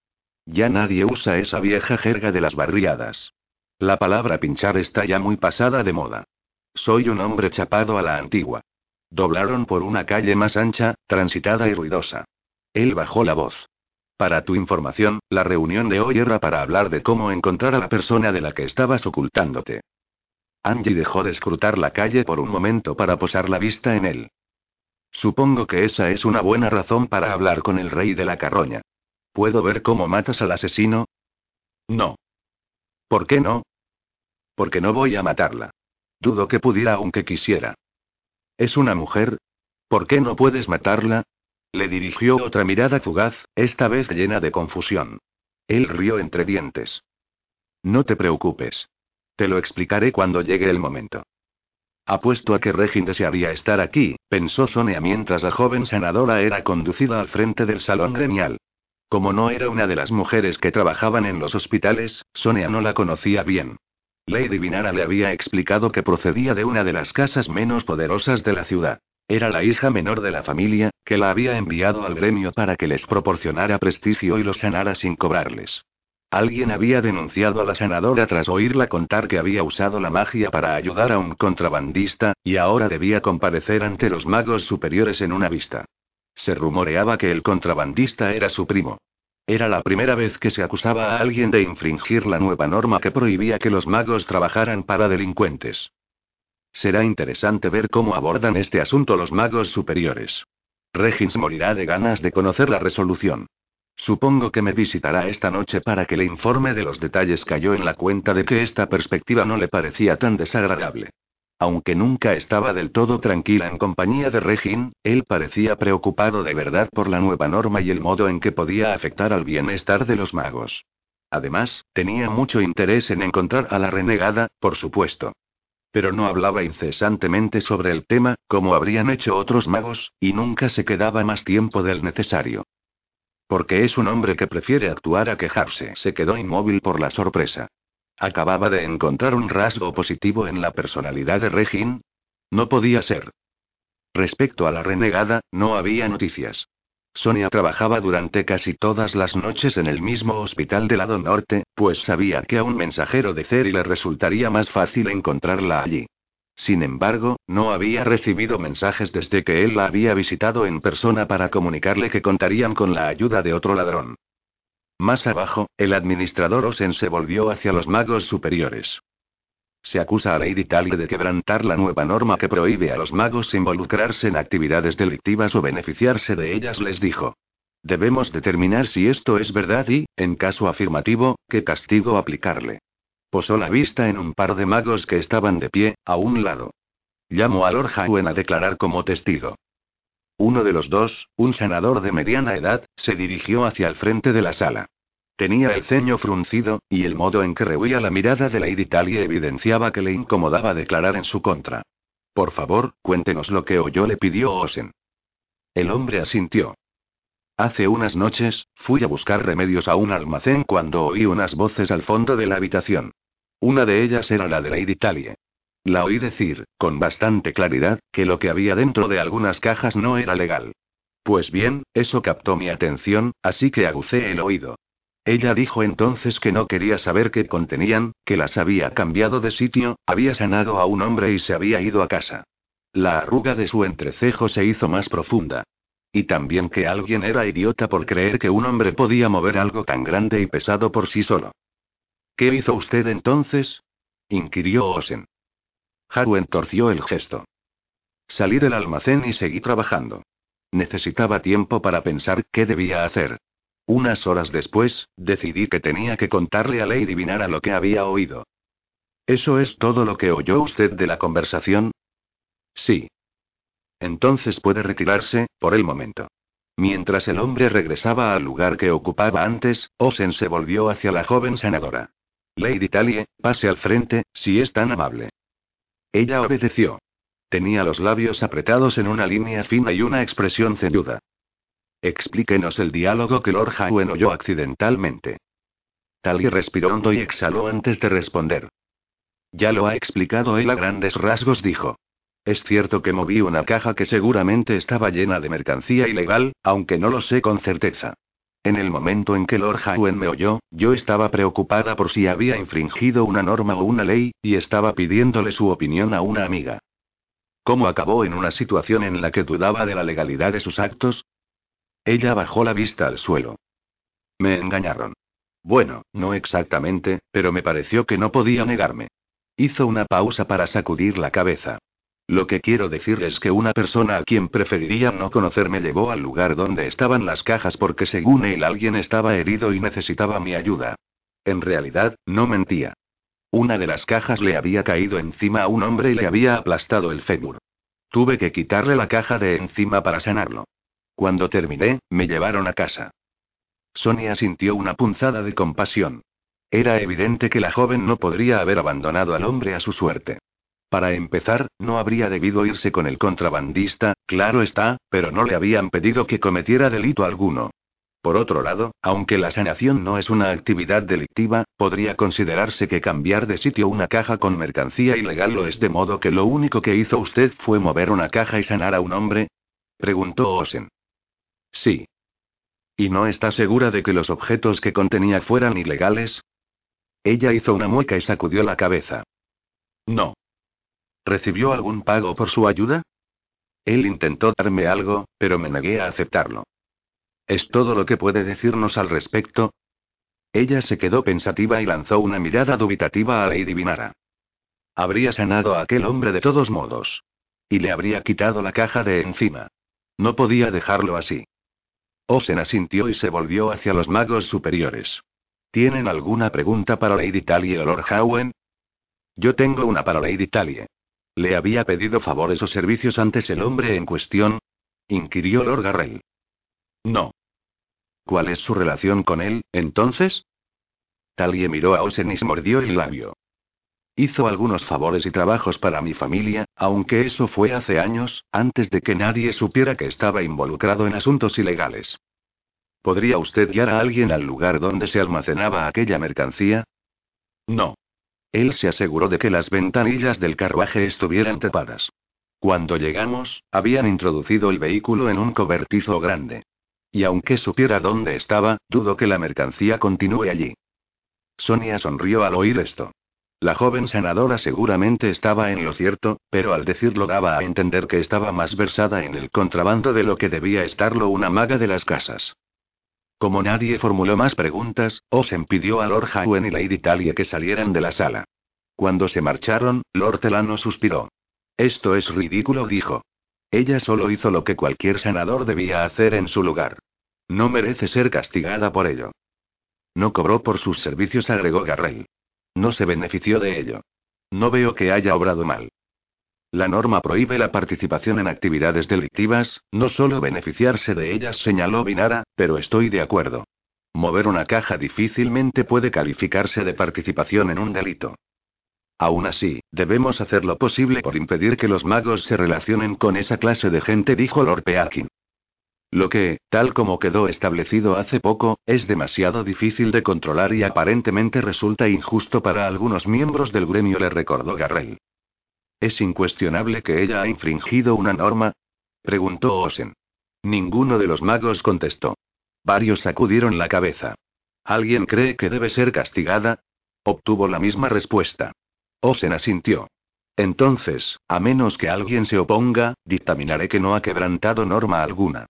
A: Ya nadie usa esa vieja jerga de las barriadas. La palabra pinchar está ya muy pasada de moda. Soy un hombre chapado a la antigua. Doblaron por una calle más ancha, transitada y ruidosa. Él bajó la voz. Para tu información, la reunión de hoy era para hablar de cómo encontrar a la persona de la que estabas ocultándote. Angie dejó de escrutar la calle por un momento para posar la vista en él. Supongo que esa es una buena razón para hablar con el rey de la carroña. ¿Puedo ver cómo matas al asesino? No. ¿Por qué no? Porque no voy a matarla. Dudo que pudiera aunque quisiera. ¿Es una mujer? ¿Por qué no puedes matarla? Le dirigió otra mirada fugaz, esta vez llena de confusión. Él rió entre dientes. No te preocupes. Te lo explicaré cuando llegue el momento. Apuesto a que Regin desearía estar aquí, pensó Sonia mientras la joven sanadora era conducida al frente del salón gremial. Como no era una de las mujeres que trabajaban en los hospitales, Sonia no la conocía bien. Lady Vinara le había explicado que procedía de una de las casas menos poderosas de la ciudad. Era la hija menor de la familia, que la había enviado al gremio para que les proporcionara prestigio y los sanara sin cobrarles. Alguien había denunciado a la sanadora tras oírla contar que había usado la magia para ayudar a un contrabandista, y ahora debía comparecer ante los magos superiores en una vista. Se rumoreaba que el contrabandista era su primo. Era la primera vez que se acusaba a alguien de infringir la nueva norma que prohibía que los magos trabajaran para delincuentes. Será interesante ver cómo abordan este asunto los magos superiores. Regins morirá de ganas de conocer la resolución. Supongo que me visitará esta noche para que le informe de los detalles. Cayó en la cuenta de que esta perspectiva no le parecía tan desagradable. Aunque nunca estaba del todo tranquila en compañía de Regin, él parecía preocupado de verdad por la nueva norma y el modo en que podía afectar al bienestar de los magos. Además, tenía mucho interés en encontrar a la renegada, por supuesto. Pero no hablaba incesantemente sobre el tema, como habrían hecho otros magos, y nunca se quedaba más tiempo del necesario. Porque es un hombre que prefiere actuar a quejarse. Se quedó inmóvil por la sorpresa. Acababa de encontrar un rasgo positivo en la personalidad de Regin. No podía ser. Respecto a la renegada, no había noticias. Sonia trabajaba durante casi todas las noches en el mismo hospital del lado norte, pues sabía que a un mensajero de Ceri le resultaría más fácil encontrarla allí. Sin embargo, no había recibido mensajes desde que él la había visitado en persona para comunicarle que contarían con la ayuda de otro ladrón. Más abajo, el administrador Osen se volvió hacia los magos superiores. Se acusa a Lady Talia de quebrantar la nueva norma que prohíbe a los magos involucrarse en actividades delictivas o beneficiarse de ellas, les dijo. Debemos determinar si esto es verdad y, en caso afirmativo, qué castigo aplicarle. Posó la vista en un par de magos que estaban de pie, a un lado. Llamo a Lord Hauen a declarar como testigo. Uno de los dos, un senador de mediana edad, se dirigió hacia el frente de la sala. Tenía el ceño fruncido, y el modo en que rehuía la mirada de Lady Talia evidenciaba que le incomodaba declarar en su contra. Por favor, cuéntenos lo que oyó, le pidió Osen. El hombre asintió. Hace unas noches, fui a buscar remedios a un almacén cuando oí unas voces al fondo de la habitación. Una de ellas era la de Lady Talia. La oí decir, con bastante claridad, que lo que había dentro de algunas cajas no era legal. Pues bien, eso captó mi atención, así que agucé el oído. Ella dijo entonces que no quería saber qué contenían, que las había cambiado de sitio, había sanado a un hombre y se había ido a casa. La arruga de su entrecejo se hizo más profunda. Y también que alguien era idiota por creer que un hombre podía mover algo tan grande y pesado por sí solo. ¿Qué hizo usted entonces? inquirió Osen. Harwen torció el gesto. Salí del almacén y seguí trabajando. Necesitaba tiempo para pensar qué debía hacer. Unas horas después, decidí que tenía que contarle a Lady Vinara lo que había oído. ¿Eso es todo lo que oyó usted de la conversación? Sí. Entonces puede retirarse, por el momento. Mientras el hombre regresaba al lugar que ocupaba antes, Osen se volvió hacia la joven senadora. Lady Talie, pase al frente, si es tan amable. Ella obedeció. Tenía los labios apretados en una línea fina y una expresión ceñuda. Explíquenos el diálogo que Lord Howen oyó accidentalmente. Tali respiró hondo y exhaló antes de responder. Ya lo ha explicado él a grandes rasgos, dijo. Es cierto que moví una caja que seguramente estaba llena de mercancía ilegal, aunque no lo sé con certeza. En el momento en que Lord Howen me oyó, yo estaba preocupada por si había infringido una norma o una ley, y estaba pidiéndole su opinión a una amiga. ¿Cómo acabó en una situación en la que dudaba de la legalidad de sus actos? Ella bajó la vista al suelo. Me engañaron. Bueno, no exactamente, pero me pareció que no podía negarme. Hizo una pausa para sacudir la cabeza. Lo que quiero decir es que una persona a quien preferiría no conocer me llevó al lugar donde estaban las cajas porque según él alguien estaba herido y necesitaba mi ayuda. En realidad, no mentía. Una de las cajas le había caído encima a un hombre y le había aplastado el fémur. Tuve que quitarle la caja de encima para sanarlo. Cuando terminé, me llevaron a casa. Sonia sintió una punzada de compasión. Era evidente que la joven no podría haber abandonado al hombre a su suerte. Para empezar, no habría debido irse con el contrabandista, claro está, pero no le habían pedido que cometiera delito alguno. Por otro lado, aunque la sanación no es una actividad delictiva, podría considerarse que cambiar de sitio una caja con mercancía ilegal lo es de modo que lo único que hizo usted fue mover una caja y sanar a un hombre. Preguntó Osen. Sí. ¿Y no está segura de que los objetos que contenía fueran ilegales? Ella hizo una mueca y sacudió la cabeza. No. ¿Recibió algún pago por su ayuda? Él intentó darme algo, pero me negué a aceptarlo. ¿Es todo lo que puede decirnos al respecto? Ella se quedó pensativa y lanzó una mirada dubitativa a Lady Vinara. Habría sanado a aquel hombre de todos modos. Y le habría quitado la caja de encima. No podía dejarlo así. Osen asintió y se volvió hacia los magos superiores. ¿Tienen alguna pregunta para Lady Talie o Lord Howen? Yo tengo una para Lady Talie. ¿Le había pedido favores o servicios antes el hombre en cuestión? inquirió Lord Garrel. No. ¿Cuál es su relación con él, entonces? Talie miró a Osen y se mordió el labio. Hizo algunos favores y trabajos para mi familia, aunque eso fue hace años, antes de que nadie supiera que estaba involucrado en asuntos ilegales. ¿Podría usted guiar a alguien al lugar donde se almacenaba aquella mercancía? No. Él se aseguró de que las ventanillas del carruaje estuvieran tapadas. Cuando llegamos, habían introducido el vehículo en un cobertizo grande. Y aunque supiera dónde estaba, dudo que la mercancía continúe allí. Sonia sonrió al oír esto. La joven sanadora seguramente estaba en lo cierto, pero al decirlo daba a entender que estaba más versada en el contrabando de lo que debía estarlo una maga de las casas. Como nadie formuló más preguntas, Osen pidió a Lord Hauen y Lady Talia que salieran de la sala. Cuando se marcharon, Lord Telano suspiró. Esto es ridículo, dijo. Ella solo hizo lo que cualquier sanador debía hacer en su lugar. No merece ser castigada por ello. No cobró por sus servicios, agregó Garrel. No se benefició de ello. No veo que haya obrado mal. La norma prohíbe la participación en actividades delictivas, no solo beneficiarse de ellas, señaló Binara, pero estoy de acuerdo. Mover una caja difícilmente puede calificarse de participación en un delito. Aún así, debemos hacer lo posible por impedir que los magos se relacionen con esa clase de gente, dijo Lord Peakin. Lo que, tal como quedó establecido hace poco, es demasiado difícil de controlar y aparentemente resulta injusto para algunos miembros del gremio, le recordó Garrel. ¿Es incuestionable que ella ha infringido una norma? preguntó Osen. Ninguno de los magos contestó. Varios sacudieron la cabeza. ¿Alguien cree que debe ser castigada? Obtuvo la misma respuesta. Osen asintió. Entonces, a menos que alguien se oponga, dictaminaré que no ha quebrantado norma alguna.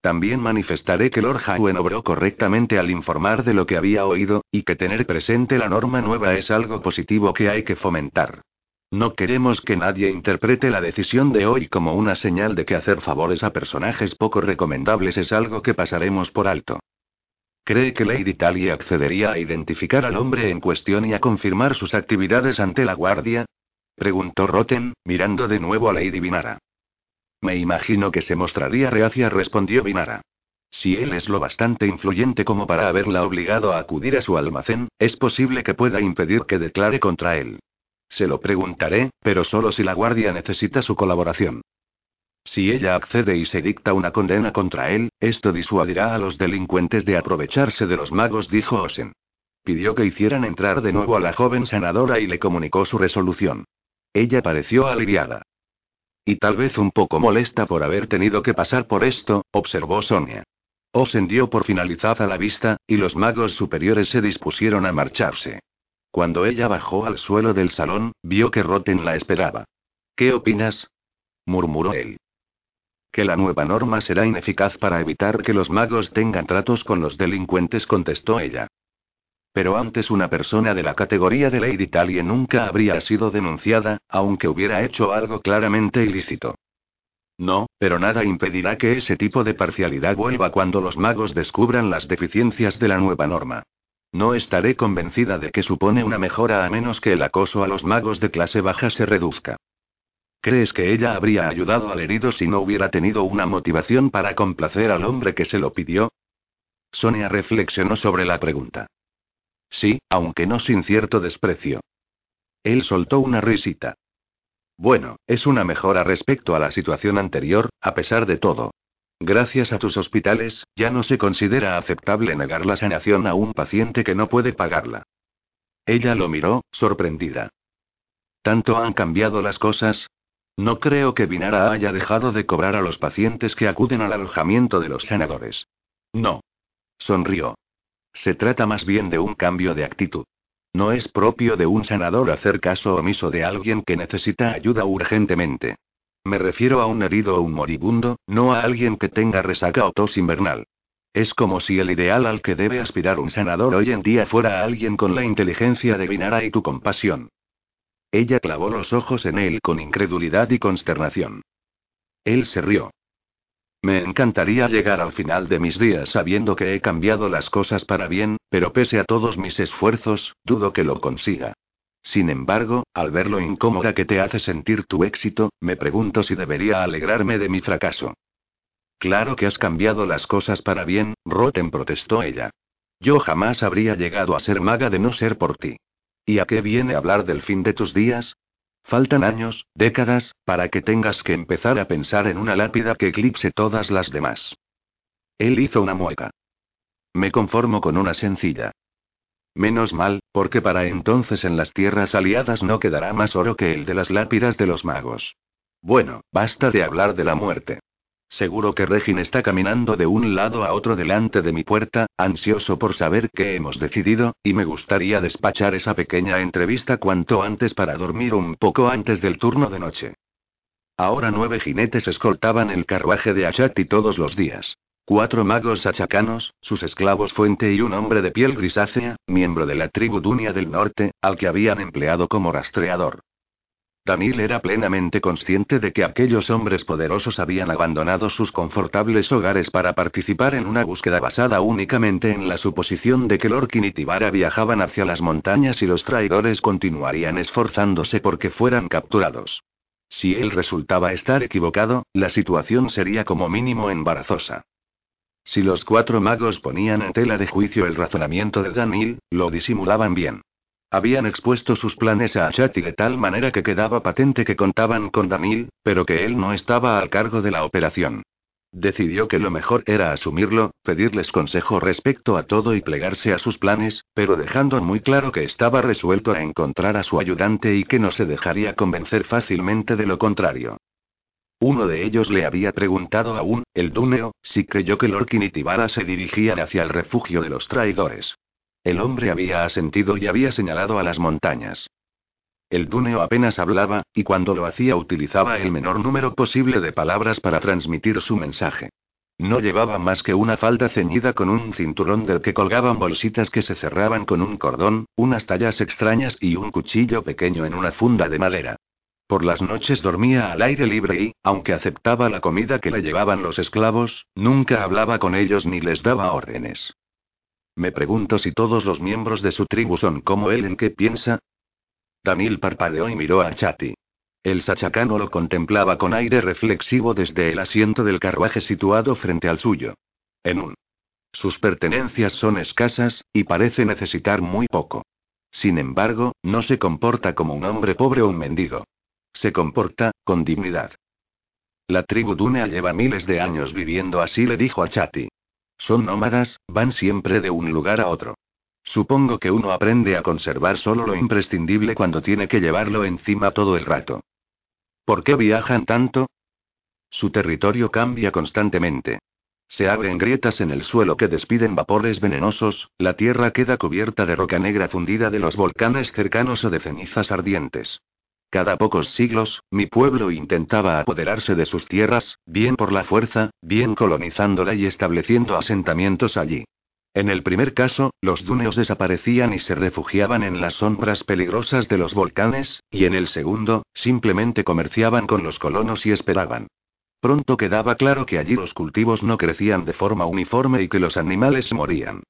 A: También manifestaré que Lord Hauen obró correctamente al informar de lo que había oído, y que tener presente la norma nueva es algo positivo que hay que fomentar. No queremos que nadie interprete la decisión de hoy como una señal de que hacer favores a personajes poco recomendables es algo que pasaremos por alto. ¿Cree que Lady Talia accedería a identificar al hombre en cuestión y a confirmar sus actividades ante la guardia? Preguntó Roten, mirando de nuevo a Lady Binara. Me imagino que se mostraría reacia, respondió Binara. Si él es lo bastante influyente como para haberla obligado a acudir a su almacén, es posible que pueda impedir que declare contra él. Se lo preguntaré, pero solo si la guardia necesita su colaboración. Si ella accede y se dicta una condena contra él, esto disuadirá a los delincuentes de aprovecharse de los magos, dijo Osen. Pidió que hicieran entrar de nuevo a la joven sanadora y le comunicó su resolución. Ella pareció aliviada. Y tal vez un poco molesta por haber tenido que pasar por esto, observó Sonia. Osen dio por finalizada la vista, y los magos superiores se dispusieron a marcharse. Cuando ella bajó al suelo del salón, vio que Roten la esperaba. ¿Qué opinas? murmuró él. Que la nueva norma será ineficaz para evitar que los magos tengan tratos con los delincuentes, contestó ella. Pero antes una persona de la categoría de Lady Talie nunca habría sido denunciada, aunque hubiera hecho algo claramente ilícito. No, pero nada impedirá que ese tipo de parcialidad vuelva cuando los magos descubran las deficiencias de la nueva norma. No estaré convencida de que supone una mejora a menos que el acoso a los magos de clase baja se reduzca. ¿Crees que ella habría ayudado al herido si no hubiera tenido una motivación para complacer al hombre que se lo pidió? Sonia reflexionó sobre la pregunta. Sí, aunque no sin cierto desprecio. Él soltó una risita. Bueno, es una mejora respecto a la situación anterior, a pesar de todo. Gracias a tus hospitales, ya no se considera aceptable negar la sanación a un paciente que no puede pagarla. Ella lo miró, sorprendida. ¿Tanto han cambiado las cosas? No creo que Vinara haya dejado de cobrar a los pacientes que acuden al alojamiento de los sanadores. No. Sonrió. Se trata más bien de un cambio de actitud. No es propio de un sanador hacer caso omiso de alguien que necesita ayuda urgentemente. Me refiero a un herido o un moribundo, no a alguien que tenga resaca o tos invernal. Es como si el ideal al que debe aspirar un sanador hoy en día fuera alguien con la inteligencia de Vinara y tu compasión. Ella clavó los ojos en él con incredulidad y consternación. Él se rió. Me encantaría llegar al final de mis días sabiendo que he cambiado las cosas para bien, pero pese a todos mis esfuerzos, dudo que lo consiga. Sin embargo, al ver lo incómoda que te hace sentir tu éxito, me pregunto si debería alegrarme de mi fracaso. Claro que has cambiado las cosas para bien, Roten protestó ella. Yo jamás habría llegado a ser maga de no ser por ti. ¿Y a qué viene hablar del fin de tus días? Faltan años, décadas, para que tengas que empezar a pensar en una lápida que eclipse todas las demás. Él hizo una mueca. Me conformo con una sencilla. Menos mal, porque para entonces en las tierras aliadas no quedará más oro que el de las lápidas de los magos. Bueno, basta de hablar de la muerte. Seguro que Regin está caminando de un lado a otro delante de mi puerta, ansioso por saber qué hemos decidido, y me gustaría despachar esa pequeña entrevista cuanto antes para dormir un poco antes del turno de noche. Ahora nueve jinetes escoltaban el carruaje de Achati todos los días. Cuatro magos achacanos, sus esclavos fuente y un hombre de piel grisácea, miembro de la tribu Dunia del Norte, al que habían empleado como rastreador. Danil era plenamente consciente de que aquellos hombres poderosos habían abandonado sus confortables hogares para participar en una búsqueda basada únicamente en la suposición de que Lorkin y Tibara viajaban hacia las montañas y los traidores continuarían esforzándose porque fueran capturados. Si él resultaba estar equivocado, la situación sería como mínimo embarazosa. Si los cuatro magos ponían en tela de juicio el razonamiento de Danil, lo disimulaban bien. Habían expuesto sus planes a Achati de tal manera que quedaba patente que contaban con Danil, pero que él no estaba al cargo de la operación. Decidió que lo mejor era asumirlo, pedirles consejo respecto a todo y plegarse a sus planes, pero dejando muy claro que estaba resuelto a encontrar a su ayudante y que no se dejaría convencer fácilmente de lo contrario. Uno de ellos le había preguntado aún, el Duneo, si creyó que Lorkin y Tibara se dirigían hacia el refugio de los traidores. El hombre había asentido y había señalado a las montañas. El Duneo apenas hablaba, y cuando lo hacía utilizaba el menor número posible de palabras para transmitir su mensaje. No llevaba más que una falda ceñida con un cinturón del que colgaban bolsitas que se cerraban con un cordón, unas tallas extrañas y un cuchillo pequeño en una funda de madera. Por las noches dormía al aire libre y, aunque aceptaba la comida que le llevaban los esclavos, nunca hablaba con ellos ni les daba órdenes. Me pregunto si todos los miembros de su tribu son como él en qué piensa. Danil parpadeó y miró a Chati. El sachacano lo contemplaba con aire reflexivo desde el asiento del carruaje situado frente al suyo. En un. Sus pertenencias son escasas, y parece necesitar muy poco. Sin embargo, no se comporta como un hombre pobre o un mendigo. Se comporta, con dignidad. La tribu Dunea lleva miles de años viviendo así, le dijo a Chati. Son nómadas, van siempre de un lugar a otro. Supongo que uno aprende a conservar solo lo imprescindible cuando tiene que llevarlo encima todo el rato. ¿Por qué viajan tanto? Su territorio cambia constantemente. Se abren grietas en el suelo que despiden vapores venenosos, la tierra queda cubierta de roca negra fundida de los volcanes cercanos o de cenizas ardientes. Cada pocos siglos, mi pueblo intentaba apoderarse de sus tierras, bien por la fuerza, bien colonizándola y estableciendo asentamientos allí. En el primer caso, los duneos desaparecían y se refugiaban en las sombras peligrosas de los volcanes, y en el segundo, simplemente comerciaban con los colonos y esperaban. Pronto quedaba claro que allí los cultivos no crecían de forma uniforme y que los animales morían.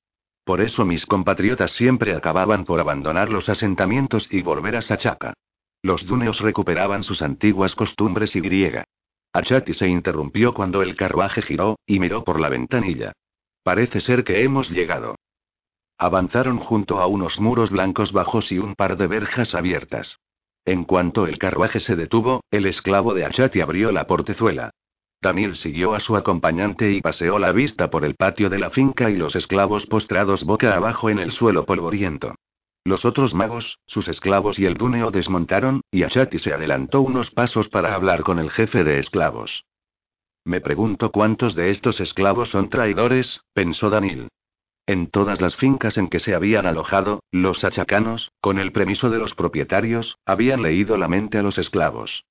A: Por eso mis compatriotas siempre acababan por abandonar los asentamientos y volver a Sachaca. Los duneos recuperaban sus antiguas costumbres y griega. Achati se interrumpió cuando el carruaje giró, y miró por la ventanilla. Parece ser que hemos llegado. Avanzaron junto a unos muros blancos bajos y un par de verjas abiertas. En cuanto el carruaje se detuvo, el esclavo de Achati abrió la portezuela. Daniel siguió a su acompañante y paseó la vista por el patio de la finca y los esclavos postrados boca abajo en el suelo polvoriento. Los otros magos, sus esclavos y el Duneo desmontaron, y Achati se adelantó unos pasos para hablar con el jefe de esclavos. Me pregunto cuántos de estos esclavos son traidores, pensó Danil. En todas las fincas en que se habían alojado, los achacanos, con el permiso de los propietarios, habían leído la mente a los esclavos.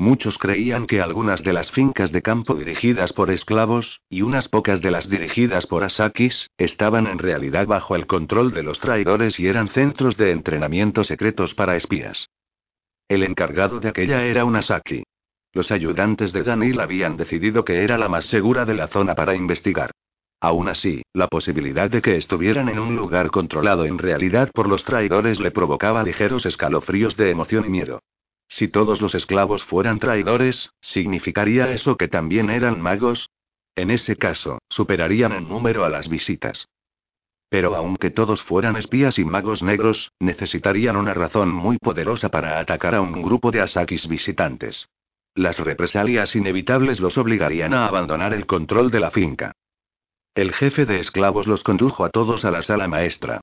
A: Muchos creían que algunas de las fincas de campo dirigidas por esclavos, y unas pocas de las dirigidas por asakis, estaban en realidad bajo el control de los traidores y eran centros de entrenamiento secretos para espías. El encargado de aquella era un asaki. Los ayudantes de Danil habían decidido que era la más segura de la zona para investigar. Aún así, la posibilidad de que estuvieran en un lugar controlado en realidad por los traidores le provocaba ligeros escalofríos de emoción y miedo. Si todos los esclavos fueran traidores, ¿significaría eso que también eran magos? En ese caso, superarían en número a las visitas. Pero aunque todos fueran espías y magos negros, necesitarían una razón muy poderosa para atacar a un grupo de Asakis visitantes. Las represalias inevitables los obligarían a abandonar el control de la finca. El jefe de esclavos los condujo a todos a la sala maestra.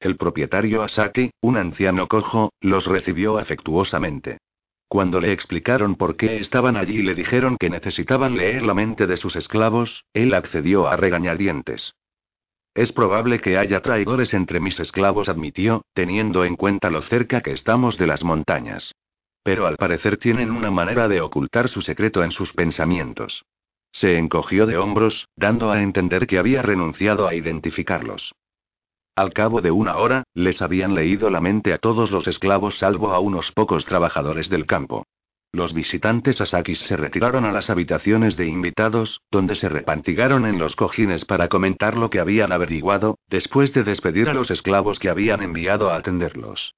A: El propietario Asaki, un anciano cojo, los recibió afectuosamente. Cuando le explicaron por qué estaban allí y le dijeron que necesitaban leer la mente de sus esclavos, él accedió a regañadientes. Es probable que haya traidores entre mis esclavos, admitió, teniendo en cuenta lo cerca que estamos de las montañas. Pero al parecer tienen una manera de ocultar su secreto en sus pensamientos. Se encogió de hombros, dando a entender que había renunciado a identificarlos. Al cabo de una hora, les habían leído la mente a todos los esclavos salvo a unos pocos trabajadores del campo. Los visitantes Asakis se retiraron a las habitaciones de invitados, donde se repantigaron en los cojines para comentar lo que habían averiguado, después de despedir a los esclavos que habían enviado a atenderlos.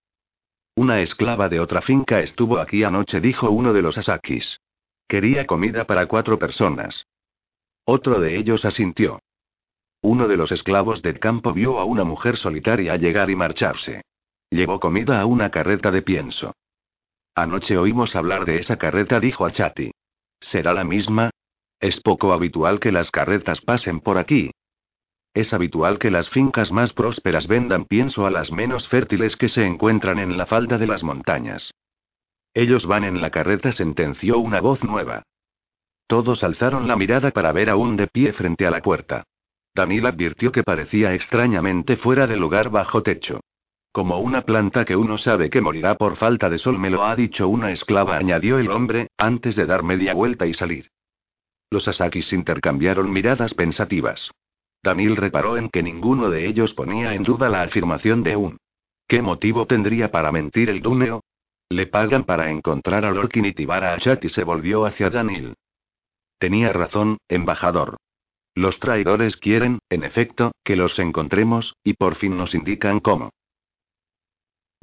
A: Una esclava de otra finca estuvo aquí anoche, dijo uno de los Asakis. Quería comida para cuatro personas. Otro de ellos asintió. Uno de los esclavos del campo vio a una mujer solitaria llegar y marcharse. Llevó comida a una carreta de pienso. Anoche oímos hablar de esa carreta, dijo a Chati. ¿Será la misma? Es poco habitual que las carretas pasen por aquí. Es habitual que las fincas más prósperas vendan pienso a las menos fértiles que se encuentran en la falda de las montañas. Ellos van en la carreta, sentenció una voz nueva. Todos alzaron la mirada para ver a un de pie frente a la puerta. Daniel advirtió que parecía extrañamente fuera de lugar bajo techo. Como una planta que uno sabe que morirá por falta de sol, me lo ha dicho una esclava, añadió el hombre, antes de dar media vuelta y salir. Los Asakis intercambiaron miradas pensativas. Daniel reparó en que ninguno de ellos ponía en duda la afirmación de un. ¿Qué motivo tendría para mentir el Duneo? Le pagan para encontrar a Lorkin y Tibara a Chat y se volvió hacia Daniel. Tenía razón, embajador. Los traidores quieren, en efecto, que los encontremos, y por fin nos indican cómo.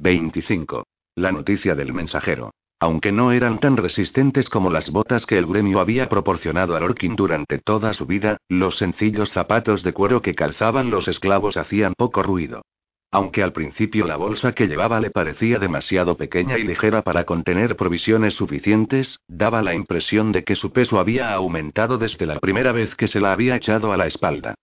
A: 25. La noticia del mensajero. Aunque no eran tan resistentes como las botas que el gremio había proporcionado a Lorkin durante toda su vida, los sencillos zapatos de cuero que calzaban los esclavos hacían poco ruido. Aunque al principio la bolsa que llevaba le parecía demasiado pequeña y ligera para contener provisiones suficientes, daba la impresión de que su peso había aumentado desde la primera vez que se la había echado a la espalda.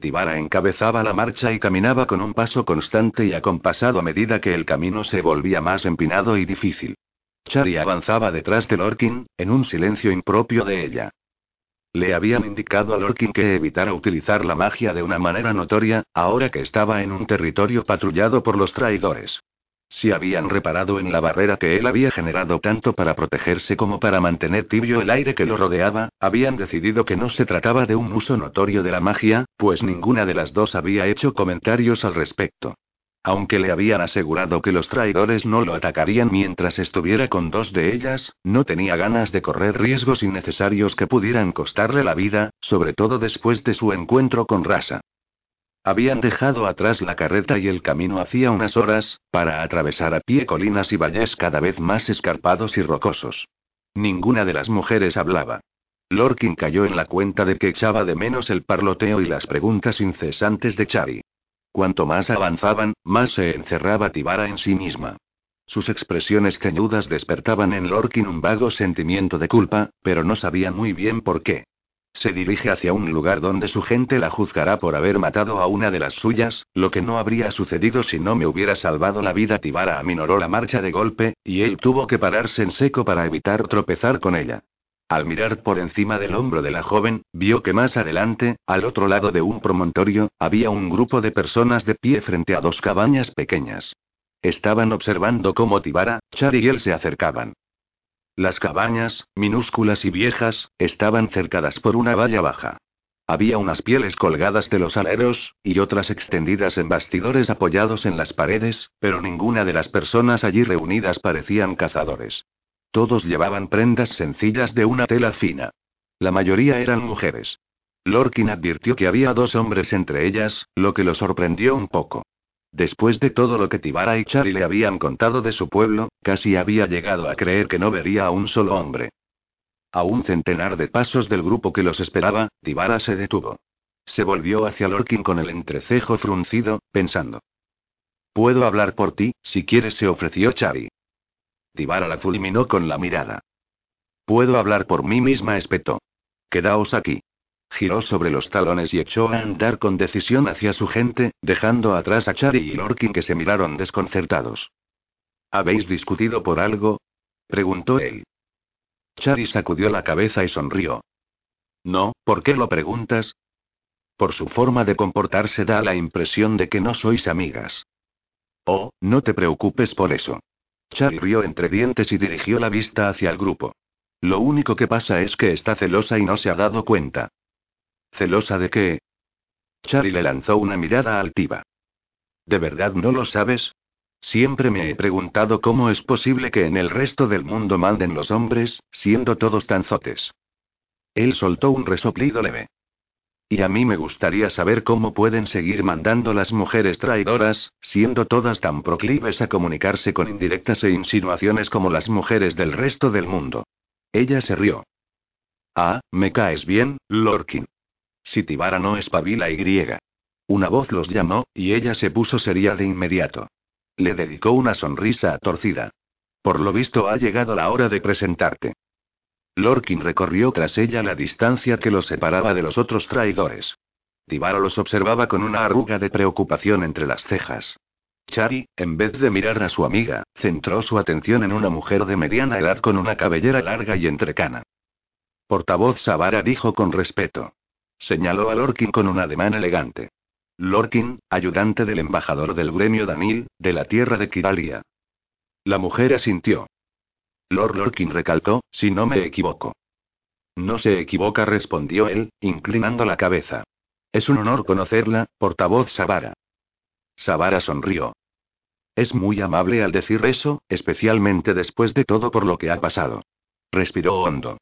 A: Tibara encabezaba la marcha y caminaba con un paso constante y acompasado a medida que el camino se volvía más empinado y difícil. Chari avanzaba detrás de Lorkin, en un silencio impropio de ella. Le habían indicado a Lorkin que evitara utilizar la magia de una manera notoria, ahora que estaba en un territorio patrullado por los traidores. Si habían reparado en la barrera que él había generado tanto para protegerse como para mantener tibio el aire que lo rodeaba, habían decidido que no se trataba de un uso notorio de la magia, pues ninguna de las dos había hecho comentarios al respecto. Aunque le habían asegurado que los traidores no lo atacarían mientras estuviera con dos de ellas, no tenía ganas de correr riesgos innecesarios que pudieran costarle la vida, sobre todo después de su encuentro con Rasa. Habían dejado atrás la carreta y el camino hacía unas horas, para atravesar a pie colinas y valles cada vez más escarpados y rocosos. Ninguna de las mujeres hablaba. Lorkin cayó en la cuenta de que echaba de menos el parloteo y las preguntas incesantes de Chari. Cuanto más avanzaban, más se encerraba Tibara en sí misma. Sus expresiones ceñudas despertaban en Lorkin un vago sentimiento de culpa, pero no sabía muy bien por qué. Se dirige hacia un lugar donde su gente la juzgará por haber matado a una de las suyas, lo que no habría sucedido si no me hubiera salvado la vida. Tibara aminoró la marcha de golpe, y él tuvo que pararse en seco para evitar tropezar con ella. Al mirar por encima del hombro de la joven, vio que más adelante, al otro lado de un promontorio, había un grupo de personas de pie frente a dos cabañas pequeñas. Estaban observando cómo Tibara, Char y él se acercaban. Las cabañas, minúsculas y viejas, estaban cercadas por una valla baja. Había unas pieles colgadas de los aleros, y otras extendidas en bastidores apoyados en las paredes, pero ninguna de las personas allí reunidas parecían cazadores. Todos llevaban prendas sencillas de una tela fina. La mayoría eran mujeres. Lorkin advirtió que había dos hombres entre ellas, lo que lo sorprendió un poco. Después de todo lo que Tibara y Chari le habían contado de su pueblo, casi había llegado a creer que no vería a un solo hombre. A un centenar de pasos del grupo que los esperaba, Tibara se detuvo. Se volvió hacia Lorkin con el entrecejo fruncido, pensando. Puedo hablar por ti, si quieres, se ofreció Chari. Tibara la fulminó con la mirada. Puedo hablar por mí misma, espetó. Quedaos aquí. Giró sobre los talones y echó a andar con decisión hacia su gente, dejando atrás a Chari y Lorkin que se miraron desconcertados. ¿Habéis discutido por algo? preguntó él. Chari sacudió la cabeza y sonrió. No, ¿por qué lo preguntas? Por su forma de comportarse da la impresión de que no sois amigas. Oh, no te preocupes por eso. Chari rió entre dientes y dirigió la vista hacia el grupo. Lo único que pasa es que está celosa y no se ha dado cuenta. ¿Celosa de qué? Chari le lanzó una mirada altiva. ¿De verdad no lo sabes? Siempre me he preguntado cómo es posible que en el resto del mundo manden los hombres, siendo todos tan zotes. Él soltó un resoplido leve. Y a mí me gustaría saber cómo pueden seguir mandando las mujeres traidoras, siendo todas tan proclives a comunicarse con indirectas e insinuaciones como las mujeres del resto del mundo. Ella se rió. Ah, me caes bien, Lorkin. Si Tibara no espabila y griega. Una voz los llamó, y ella se puso seria de inmediato. Le dedicó una sonrisa torcida. Por lo visto ha llegado la hora de presentarte. Lorkin recorrió tras ella la distancia que los separaba de los otros traidores. Tibaro los observaba con una arruga de preocupación entre las cejas. Chari, en vez de mirar a su amiga, centró su atención en una mujer de mediana edad con una cabellera larga y entrecana. Portavoz Savara dijo con respeto. Señaló a Lorkin con un ademán elegante. Lorkin, ayudante del embajador del gremio Danil, de la tierra de Kiralia. La mujer asintió. Lord Lorkin recalcó, si no me equivoco. No se equivoca, respondió él, inclinando la cabeza. Es un honor conocerla, portavoz Savara. Savara sonrió. Es muy amable al decir eso, especialmente después de todo por lo que ha pasado. Respiró hondo.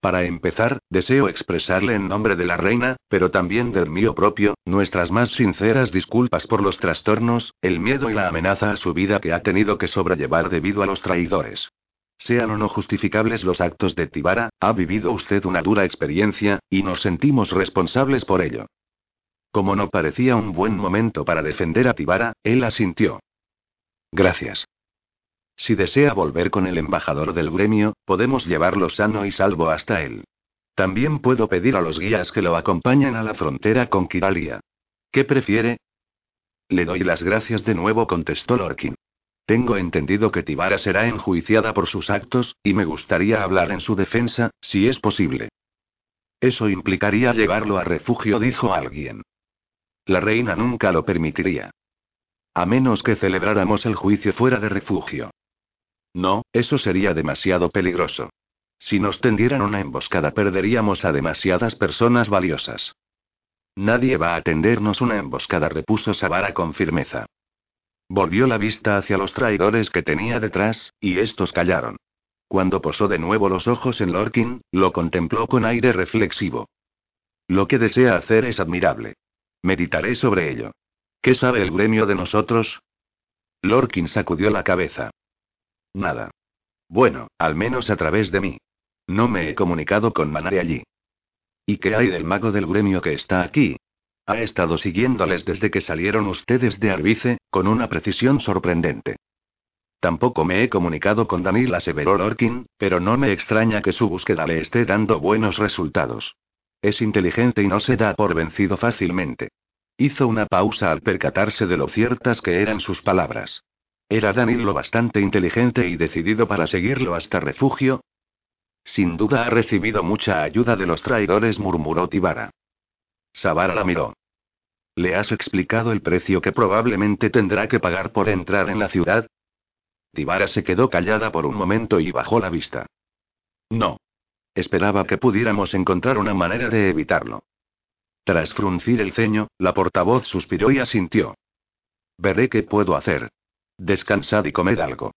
A: Para empezar, deseo expresarle en nombre de la reina, pero también del mío propio, nuestras más sinceras disculpas por los trastornos, el miedo y la amenaza a su vida que ha tenido que sobrellevar debido a los traidores. Sean o no justificables los actos de Tibara, ha vivido usted una dura experiencia, y nos sentimos responsables por ello. Como no parecía un buen momento para defender a Tibara, él asintió. Gracias. Si desea volver con el embajador del gremio, podemos llevarlo sano y salvo hasta él. También puedo pedir a los guías que lo acompañen a la frontera con Kiralia. ¿Qué prefiere? Le doy las gracias de nuevo, contestó Lorkin. Tengo entendido que Tibara será enjuiciada por sus actos, y me gustaría hablar en su defensa, si es posible. Eso implicaría llevarlo a refugio, dijo alguien. La reina nunca lo permitiría. A menos que celebráramos el juicio fuera de refugio. No, eso sería demasiado peligroso. Si nos tendieran una emboscada perderíamos a demasiadas personas valiosas. Nadie va a tendernos una emboscada, repuso Savara con firmeza. Volvió la vista hacia los traidores que tenía detrás, y estos callaron. Cuando posó de nuevo los ojos en Lorkin, lo contempló con aire reflexivo. Lo que desea hacer es admirable. Meditaré sobre ello. ¿Qué sabe el gremio de nosotros? Lorkin sacudió la cabeza. Nada. Bueno, al menos a través de mí. No me he comunicado con Manare allí. ¿Y qué hay del mago del gremio que está aquí? Ha estado siguiéndoles desde que salieron ustedes de Arbice, con una precisión sorprendente. Tampoco me he comunicado con Danil, aseveró Lorkin, pero no me extraña que su búsqueda le esté dando buenos resultados. Es inteligente y no se da por vencido fácilmente. Hizo una pausa al percatarse de lo ciertas que eran sus palabras. ¿Era Danil lo bastante inteligente y decidido para seguirlo hasta refugio? Sin duda ha recibido mucha ayuda de los traidores, murmuró Tibara. Savara la miró. ¿Le has explicado el precio que probablemente tendrá que pagar por entrar en la ciudad? Tibara se quedó callada por un momento y bajó la vista. No. Esperaba que pudiéramos encontrar una manera de evitarlo. Tras fruncir el ceño, la portavoz suspiró y asintió. Veré qué puedo hacer. Descansad y comed algo.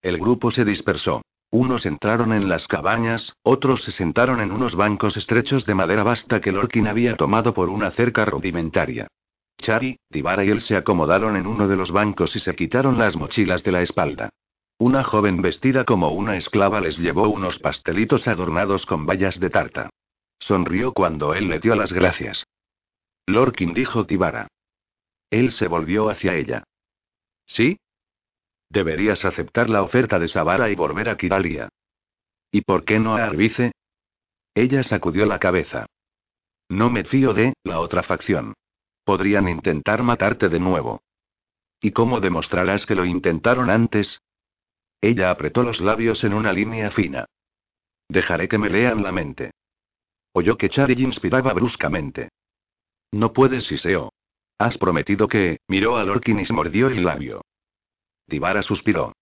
A: El grupo se dispersó. Unos entraron en las cabañas, otros se sentaron en unos bancos estrechos de madera vasta que Lorkin había tomado por una cerca rudimentaria. Chari, Tibara y él se acomodaron en uno de los bancos y se quitaron las mochilas de la espalda. Una joven vestida como una esclava les llevó unos pastelitos adornados con bayas de tarta. Sonrió cuando él le dio las gracias. Lorkin dijo Tibara. Él se volvió hacia ella. ¿Sí? Deberías aceptar la oferta de Savara y volver a Kiralia. ¿Y por qué no a Arbice? Ella sacudió la cabeza. No me fío de la otra facción. Podrían intentar matarte de nuevo. ¿Y cómo demostrarás que lo intentaron antes? Ella apretó los labios en una línea fina. Dejaré que me lean la mente. Oyó que Chari inspiraba bruscamente. No puedes, Iseo. Has prometido que, miró a Lorkin y se mordió el labio. Divara suspiró.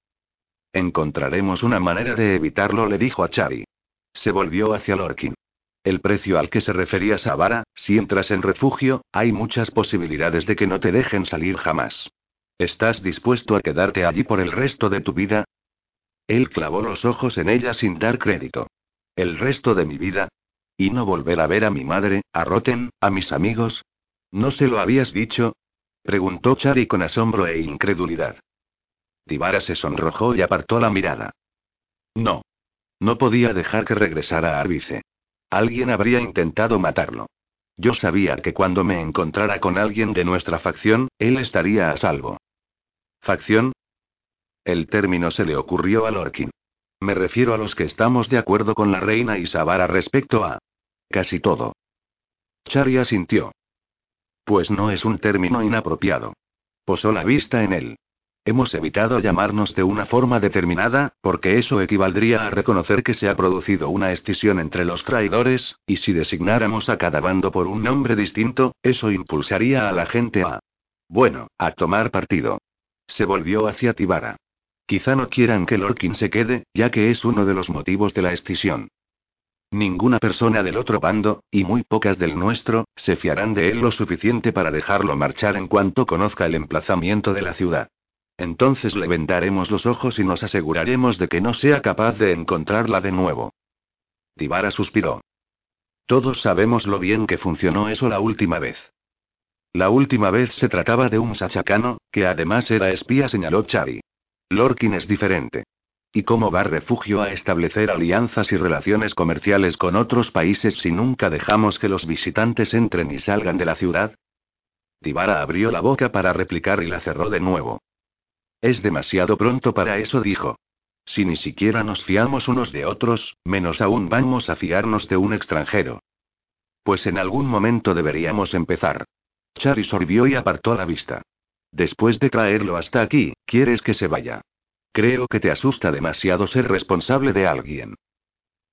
A: Encontraremos una manera de evitarlo, le dijo a Chari. Se volvió hacia Lorkin. El precio al que se refería Savara, si entras en refugio, hay muchas posibilidades de que no te dejen salir jamás. ¿Estás dispuesto a quedarte allí por el resto de tu vida? Él clavó los ojos en ella sin dar crédito. ¿El resto de mi vida? ¿Y no volver a ver a mi madre, a Roten, a mis amigos? ¿No se lo habías dicho? preguntó Chari con asombro e incredulidad. Divara se sonrojó y apartó la mirada. No. No podía dejar que regresara a Arbice. Alguien habría intentado matarlo. Yo sabía que cuando me encontrara con alguien de nuestra facción, él estaría a salvo. ¿Facción? El término se le ocurrió a Lorkin. Me refiero a los que estamos de acuerdo con la reina Isabara respecto a... casi todo. Charia sintió. Pues no es un término inapropiado. Posó la vista en él. Hemos evitado llamarnos de una forma determinada, porque eso equivaldría a reconocer que se ha producido una escisión entre los traidores, y si designáramos a cada bando por un nombre distinto, eso impulsaría a la gente a... Bueno, a tomar partido. Se volvió hacia Tibara. Quizá no quieran que Lorkin se quede, ya que es uno de los motivos de la escisión. Ninguna persona del otro bando, y muy pocas del nuestro, se fiarán de él lo suficiente para dejarlo marchar en cuanto conozca el emplazamiento de la ciudad. Entonces le vendaremos los ojos y nos aseguraremos de que no sea capaz de encontrarla de nuevo. Tibara suspiró. Todos sabemos lo bien que funcionó eso la última vez. La última vez se trataba de un sachacano, que además era espía, señaló Chari. Lorkin es diferente. ¿Y cómo va refugio a establecer alianzas y relaciones comerciales con otros países si nunca dejamos que los visitantes entren y salgan de la ciudad? Tibara abrió la boca para replicar y la cerró de nuevo. Es demasiado pronto para eso, dijo. Si ni siquiera nos fiamos unos de otros, menos aún vamos a fiarnos de un extranjero. Pues en algún momento deberíamos empezar. Chari sorbió y apartó la vista. Después de traerlo hasta aquí, ¿quieres que se vaya? Creo que te asusta demasiado ser responsable de alguien.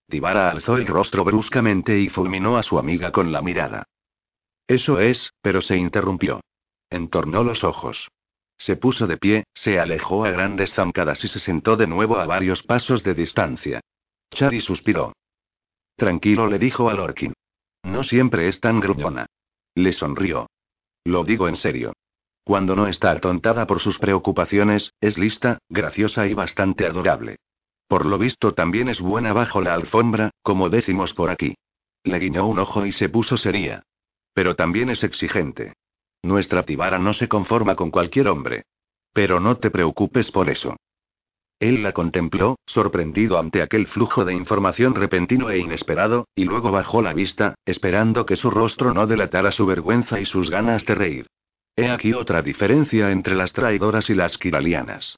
A: Tibara alzó el rostro bruscamente y fulminó a su amiga con la mirada. Eso es, pero se interrumpió. Entornó los ojos. Se puso de pie, se alejó a grandes zancadas y se sentó de nuevo a varios pasos de distancia. Chari suspiró. Tranquilo, le dijo a Lorkin. No siempre es tan gruñona. Le sonrió. Lo digo en serio. Cuando no está atontada por sus preocupaciones, es lista, graciosa y bastante adorable. Por lo visto también es buena bajo la alfombra, como decimos por aquí. Le guiñó un ojo y se puso seria. Pero también es exigente. Nuestra Tibara no se conforma con cualquier hombre. Pero no te preocupes por eso. Él la contempló, sorprendido ante aquel flujo de información repentino e inesperado, y luego bajó la vista, esperando que su rostro no delatara su vergüenza y sus ganas de reír. He aquí otra diferencia entre las traidoras y las kiralianas.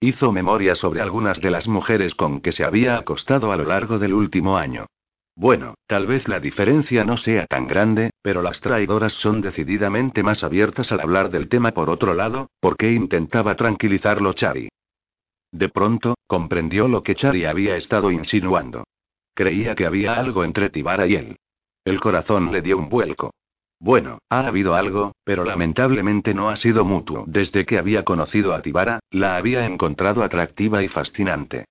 A: Hizo memoria sobre algunas de las mujeres con que se había acostado a lo largo del último año. Bueno, tal vez la diferencia no sea tan grande, pero las traidoras son decididamente más abiertas al hablar del tema por otro lado, porque intentaba tranquilizarlo Chari. De pronto, comprendió lo que Chari había estado insinuando. Creía que había algo entre Tibara y él. El corazón le dio un vuelco. Bueno, ha habido algo, pero lamentablemente no ha sido mutuo. Desde que había conocido a Tibara, la había encontrado atractiva y fascinante.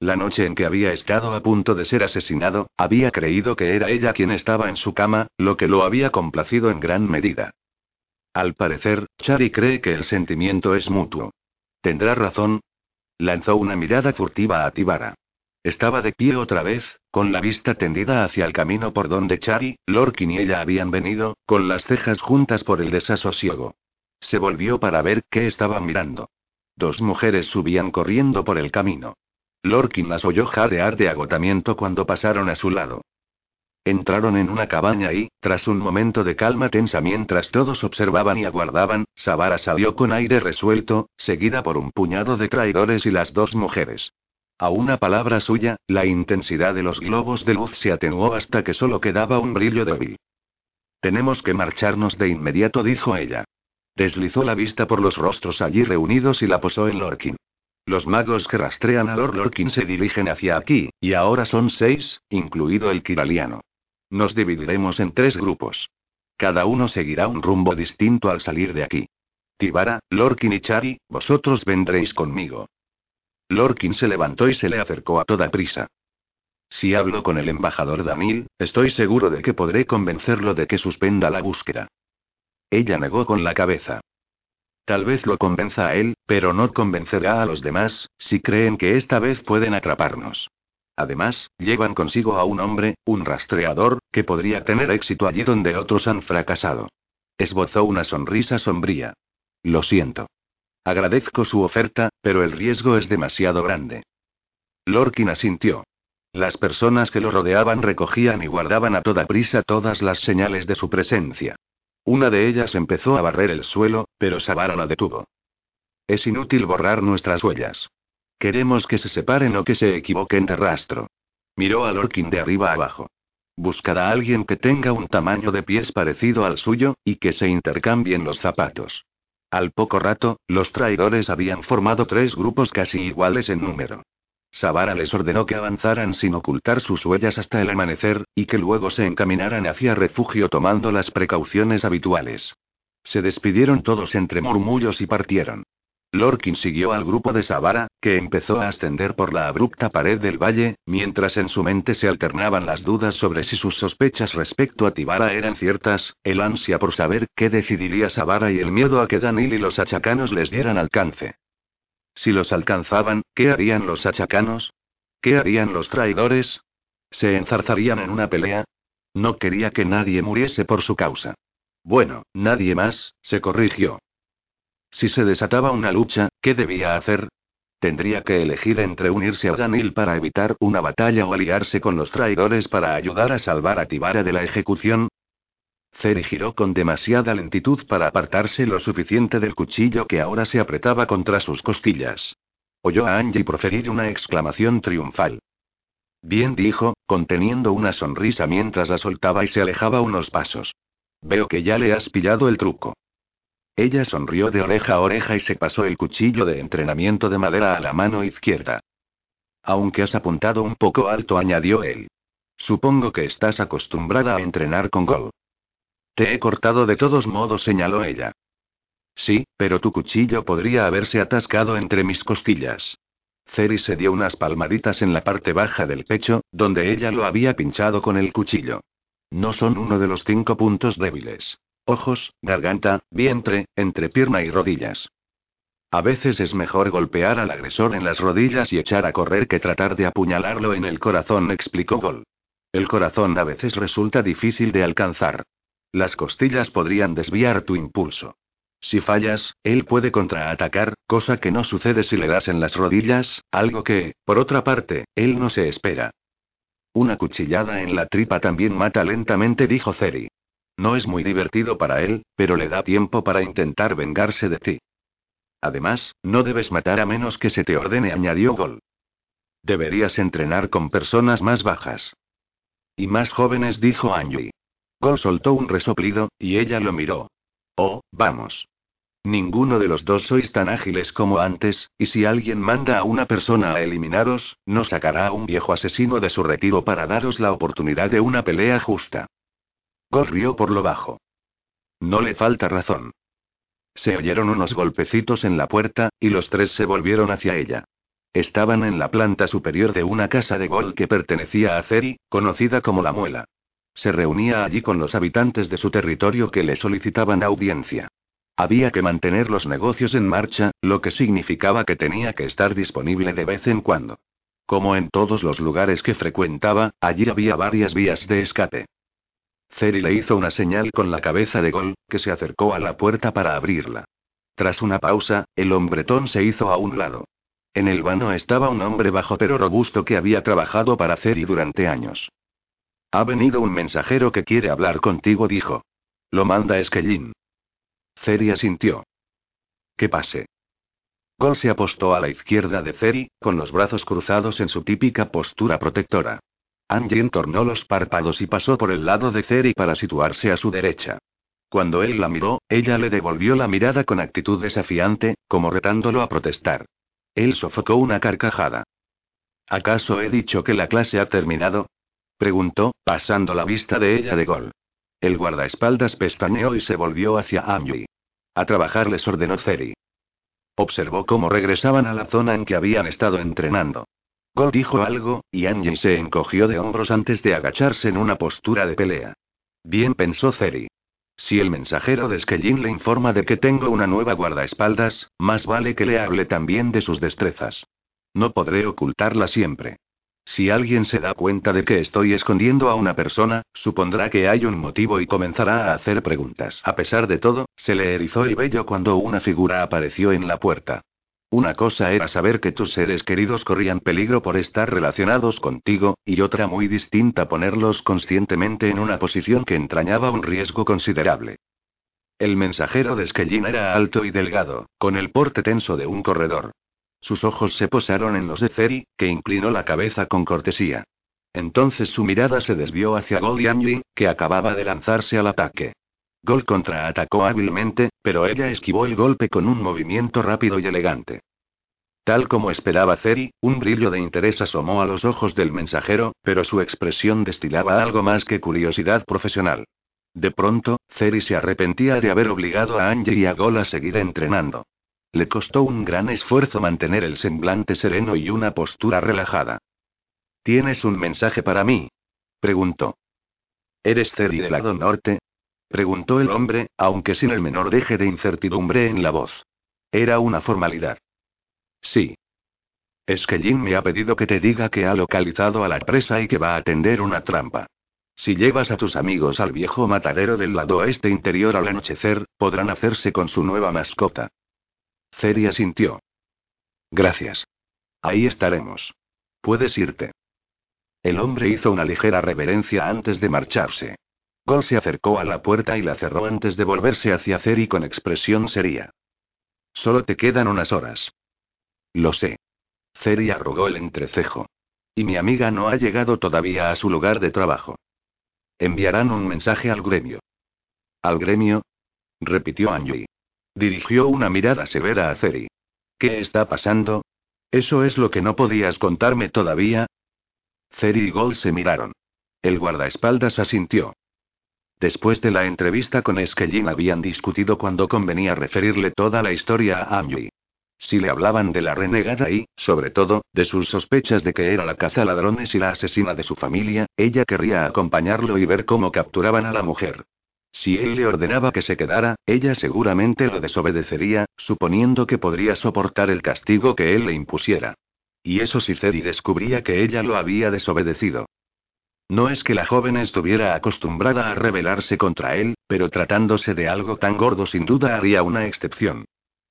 A: La noche en que había estado a punto de ser asesinado, había creído que era ella quien estaba en su cama, lo que lo había complacido en gran medida. Al parecer, Chari cree que el sentimiento es mutuo. ¿Tendrá razón? Lanzó una mirada furtiva a Tibara. Estaba de pie otra vez, con la vista tendida hacia el camino por donde Chari, Lorkin y ella habían venido, con las cejas juntas por el desasosiego. Se volvió para ver qué estaba mirando. Dos mujeres subían corriendo por el camino. Lorkin las oyó jadear de agotamiento cuando pasaron a su lado. Entraron en una cabaña y, tras un momento de calma tensa mientras todos observaban y aguardaban, Savara salió con aire resuelto, seguida por un puñado de traidores y las dos mujeres. A una palabra suya, la intensidad de los globos de luz se atenuó hasta que solo quedaba un brillo débil. Tenemos que marcharnos de inmediato, dijo ella. Deslizó la vista por los rostros allí reunidos y la posó en Lorkin. Los magos que rastrean a Lord Lorkin se dirigen hacia aquí, y ahora son seis, incluido el Kiraliano. Nos dividiremos en tres grupos. Cada uno seguirá un rumbo distinto al salir de aquí. Tibara, Lorkin y Chari, vosotros vendréis conmigo. Lorkin se levantó y se le acercó a toda prisa. Si hablo con el embajador Danil, estoy seguro de que podré convencerlo de que suspenda la búsqueda. Ella negó con la cabeza. Tal vez lo convenza a él, pero no convencerá a los demás, si creen que esta vez pueden atraparnos. Además, llevan consigo a un hombre, un rastreador, que podría tener éxito allí donde otros han fracasado. Esbozó una sonrisa sombría. Lo siento. Agradezco su oferta, pero el riesgo es demasiado grande. Lorkin asintió. Las personas que lo rodeaban recogían y guardaban a toda prisa todas las señales de su presencia. Una de ellas empezó a barrer el suelo, pero Sabara la detuvo. Es inútil borrar nuestras huellas. Queremos que se separen o que se equivoquen de rastro. Miró a Lorkin de arriba abajo. Buscará a alguien que tenga un tamaño de pies parecido al suyo, y que se intercambien los zapatos. Al poco rato, los traidores habían formado tres grupos casi iguales en número. Sabara les ordenó que avanzaran sin ocultar sus huellas hasta el amanecer, y que luego se encaminaran hacia refugio tomando las precauciones habituales. Se despidieron todos entre murmullos y partieron. Lorkin siguió al grupo de Sabara, que empezó a ascender por la abrupta pared del valle, mientras en su mente se alternaban las dudas sobre si sus sospechas respecto a Tibara eran ciertas, el ansia por saber qué decidiría Sabara y el miedo a que Danil y los achacanos les dieran alcance. Si los alcanzaban, ¿qué harían los achacanos? ¿Qué harían los traidores? ¿Se enzarzarían en una pelea? No quería que nadie muriese por su causa. Bueno, nadie más, se corrigió. Si se desataba una lucha, ¿qué debía hacer? Tendría que elegir entre unirse a Danil para evitar una batalla o aliarse con los traidores para ayudar a salvar a Tibara de la ejecución. Ceri giró con demasiada lentitud para apartarse lo suficiente del cuchillo que ahora se apretaba contra sus costillas. Oyó a Angie proferir una exclamación triunfal. Bien dijo, conteniendo una sonrisa mientras la soltaba y se alejaba unos pasos. Veo que ya le has pillado el truco. Ella sonrió de oreja a oreja y se pasó el cuchillo de entrenamiento de madera a la mano izquierda. Aunque has apuntado un poco alto, añadió él. Supongo que estás acostumbrada a entrenar con Gol. Te he cortado de todos modos, señaló ella. Sí, pero tu cuchillo podría haberse atascado entre mis costillas. Ceri se dio unas palmaditas en la parte baja del pecho, donde ella lo había pinchado con el cuchillo. No son uno de los cinco puntos débiles. Ojos, garganta, vientre, entrepierna y rodillas. A veces es mejor golpear al agresor en las rodillas y echar a correr que tratar de apuñalarlo en el corazón, explicó Gol. El corazón a veces resulta difícil de alcanzar. Las costillas podrían desviar tu impulso. Si fallas, él puede contraatacar, cosa que no sucede si le das en las rodillas, algo que, por otra parte, él no se espera. Una cuchillada en la tripa también mata lentamente, dijo Ceri. No es muy divertido para él, pero le da tiempo para intentar vengarse de ti. Además, no debes matar a menos que se te ordene, añadió Gol. Deberías entrenar con personas más bajas. Y más jóvenes, dijo Angie. Gol soltó un resoplido, y ella lo miró. Oh, vamos. Ninguno de los dos sois tan ágiles como antes, y si alguien manda a una persona a eliminaros, no sacará a un viejo asesino de su retiro para daros la oportunidad de una pelea justa. Gol rió por lo bajo. No le falta razón. Se oyeron unos golpecitos en la puerta, y los tres se volvieron hacia ella. Estaban en la planta superior de una casa de Gol que pertenecía a Ceri, conocida como La Muela. Se reunía allí con los habitantes de su territorio que le solicitaban audiencia. Había que mantener los negocios en marcha, lo que significaba que tenía que estar disponible de vez en cuando. Como en todos los lugares que frecuentaba, allí había varias vías de escape. Ceri le hizo una señal con la cabeza de Gol, que se acercó a la puerta para abrirla. Tras una pausa, el hombretón se hizo a un lado. En el vano estaba un hombre bajo pero robusto que había trabajado para Ceri durante años. Ha venido un mensajero que quiere hablar contigo, dijo. Lo manda Esquellín. Ceri asintió. Que pase. Gol se apostó a la izquierda de Ceri, con los brazos cruzados en su típica postura protectora. Angie entornó los párpados y pasó por el lado de Ceri para situarse a su derecha. Cuando él la miró, ella le devolvió la mirada con actitud desafiante, como retándolo a protestar. Él sofocó una carcajada. ¿Acaso he dicho que la clase ha terminado? Preguntó, pasando la vista de ella de gol. El guardaespaldas pestañeó y se volvió hacia Angie. A trabajar les ordenó Ceri. Observó cómo regresaban a la zona en que habían estado entrenando. Gol dijo algo, y Angie se encogió de hombros antes de agacharse en una postura de pelea. Bien pensó Ceri. Si el mensajero de Skellin le informa de que tengo una nueva guardaespaldas, más vale que le hable también de sus destrezas. No podré ocultarla siempre. Si alguien se da cuenta de que estoy escondiendo a una persona, supondrá que hay un motivo y comenzará a hacer preguntas. A pesar de todo, se le erizó el vello cuando una figura apareció en la puerta. Una cosa era saber que tus seres queridos corrían peligro por estar relacionados contigo, y otra muy distinta ponerlos conscientemente en una posición que entrañaba un riesgo considerable. El mensajero de Skellin era alto y delgado, con el porte tenso de un corredor. Sus ojos se posaron en los de Ceri, que inclinó la cabeza con cortesía. Entonces su mirada se desvió hacia Gol y que acababa de lanzarse al ataque. Gol contraatacó hábilmente, pero ella esquivó el golpe con un movimiento rápido y elegante. Tal como esperaba Ceri, un brillo de interés asomó a los ojos del mensajero, pero su expresión destilaba algo más que curiosidad profesional. De pronto, Ceri se arrepentía de haber obligado a Angie y a Gol a seguir entrenando. Le costó un gran esfuerzo mantener el semblante sereno y una postura relajada. ¿Tienes un mensaje para mí? preguntó. ¿Eres Ceri del lado norte? preguntó el hombre, aunque sin el menor deje de incertidumbre en la voz. Era una formalidad. Sí. Es que Jin me ha pedido que te diga que ha localizado a la presa y que va a tender una trampa. Si llevas a tus amigos al viejo matadero del lado oeste interior al anochecer, podrán hacerse con su nueva mascota. Ceria sintió. Gracias. Ahí estaremos. Puedes irte. El hombre hizo una ligera reverencia antes de marcharse. Gol se acercó a la puerta y la cerró antes de volverse hacia Ceri con expresión seria. Solo te quedan unas horas. Lo sé. Ceri arrugó el entrecejo. Y mi amiga no ha llegado todavía a su lugar de trabajo. Enviarán un mensaje al gremio. ¿Al gremio? repitió Angie. Dirigió una mirada severa a Ceri. ¿Qué está pasando? ¿Eso es lo que no podías contarme todavía? Ceri y Gold se miraron. El guardaespaldas asintió. Después de la entrevista con Skellin habían discutido cuando convenía referirle toda la historia a Angie. Si le hablaban de la renegada y, sobre todo, de sus sospechas de que era la cazaladrones y la asesina de su familia, ella querría acompañarlo y ver cómo capturaban a la mujer. Si él le ordenaba que se quedara, ella seguramente lo desobedecería, suponiendo que podría soportar el castigo que él le impusiera. Y eso si Cedi descubría que ella lo había desobedecido. No es que la joven estuviera acostumbrada a rebelarse contra él, pero tratándose de algo tan gordo sin duda haría una excepción.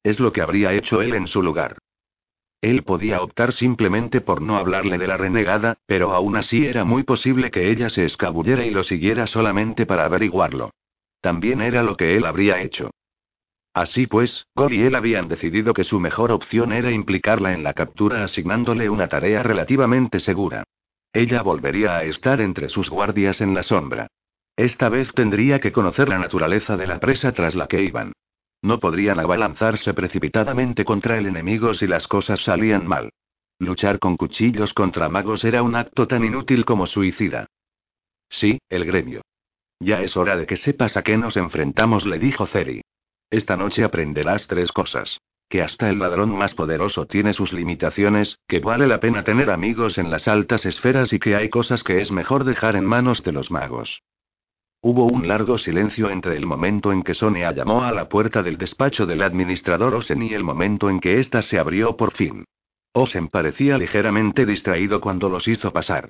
A: Es lo que habría hecho él en su lugar. Él podía optar simplemente por no hablarle de la renegada, pero aún así era muy posible que ella se escabullera y lo siguiera solamente para averiguarlo. También era lo que él habría hecho. Así pues, Gol y él habían decidido que su mejor opción era implicarla en la captura asignándole una tarea relativamente segura. Ella volvería a estar entre sus guardias en la sombra. Esta vez tendría que conocer la naturaleza de la presa tras la que iban. No podrían abalanzarse precipitadamente contra el enemigo si las cosas salían mal. Luchar con cuchillos contra magos era un acto tan inútil como suicida. Sí, el gremio. Ya es hora de que sepas a qué nos enfrentamos, le dijo Ceri. Esta noche aprenderás tres cosas. Que hasta el ladrón más poderoso tiene sus limitaciones, que vale la pena tener amigos en las altas esferas y que hay cosas que es mejor dejar en manos de los magos. Hubo un largo silencio entre el momento en que Sonia llamó a la puerta del despacho del administrador Osen y el momento en que ésta se abrió por fin. Osen parecía ligeramente distraído cuando los hizo pasar.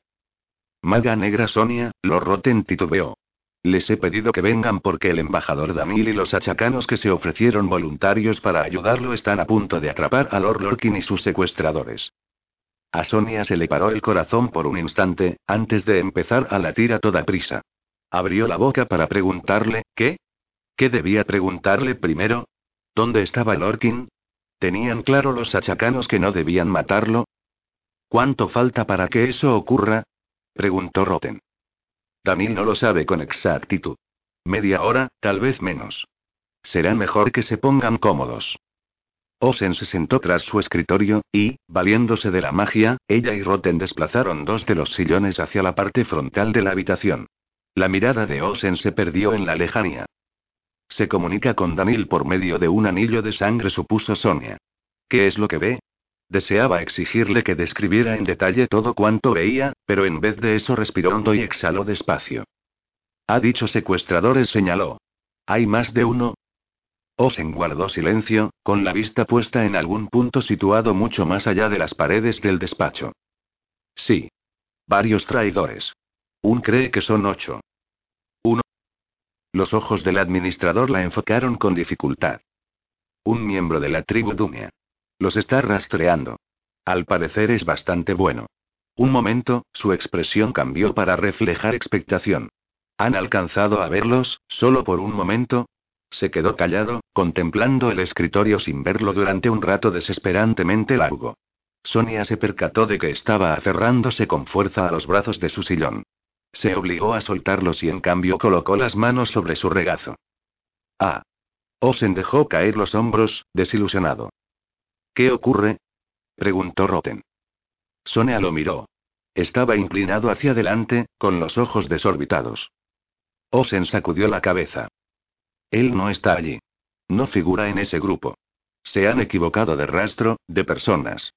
A: Maga negra Sonia, lo roten titubeó. Les he pedido que vengan porque el embajador Damil y los achacanos que se ofrecieron voluntarios para ayudarlo están a punto de atrapar a Lord Lorkin y sus secuestradores. A Sonia se le paró el corazón por un instante, antes de empezar a latir a toda prisa. Abrió la boca para preguntarle, ¿qué? ¿Qué debía preguntarle primero? ¿Dónde estaba Lorkin? ¿Tenían claro los achacanos que no debían matarlo? ¿Cuánto falta para que eso ocurra? preguntó Roten. Tamil no lo sabe con exactitud. Media hora, tal vez menos. Será mejor que se pongan cómodos. Osen se sentó tras su escritorio, y, valiéndose de la magia, ella y Roten desplazaron dos de los sillones hacia la parte frontal de la habitación. La mirada de Osen se perdió en la lejanía. Se comunica con Danil por medio de un anillo de sangre, supuso Sonia. ¿Qué es lo que ve? Deseaba exigirle que describiera en detalle todo cuanto veía, pero en vez de eso respiró hondo y exhaló despacio. Ha dicho secuestradores, señaló. ¿Hay más de uno? Osen guardó silencio, con la vista puesta en algún punto situado mucho más allá de las paredes del despacho. Sí. Varios traidores. Un cree que son ocho. Uno. Los ojos del administrador la enfocaron con dificultad. Un miembro de la tribu Dumia. Los está rastreando. Al parecer es bastante bueno. Un momento, su expresión cambió para reflejar expectación. ¿Han alcanzado a verlos, solo por un momento? Se quedó callado, contemplando el escritorio sin verlo durante un rato desesperantemente largo. Sonia se percató de que estaba aferrándose con fuerza a los brazos de su sillón. Se obligó a soltarlos y en cambio colocó las manos sobre su regazo. Ah. Osen dejó caer los hombros, desilusionado. ¿Qué ocurre? preguntó Roten. Sonia lo miró. Estaba inclinado hacia adelante, con los ojos desorbitados. Osen sacudió la cabeza. Él no está allí. No figura en ese grupo. Se han equivocado de rastro, de personas.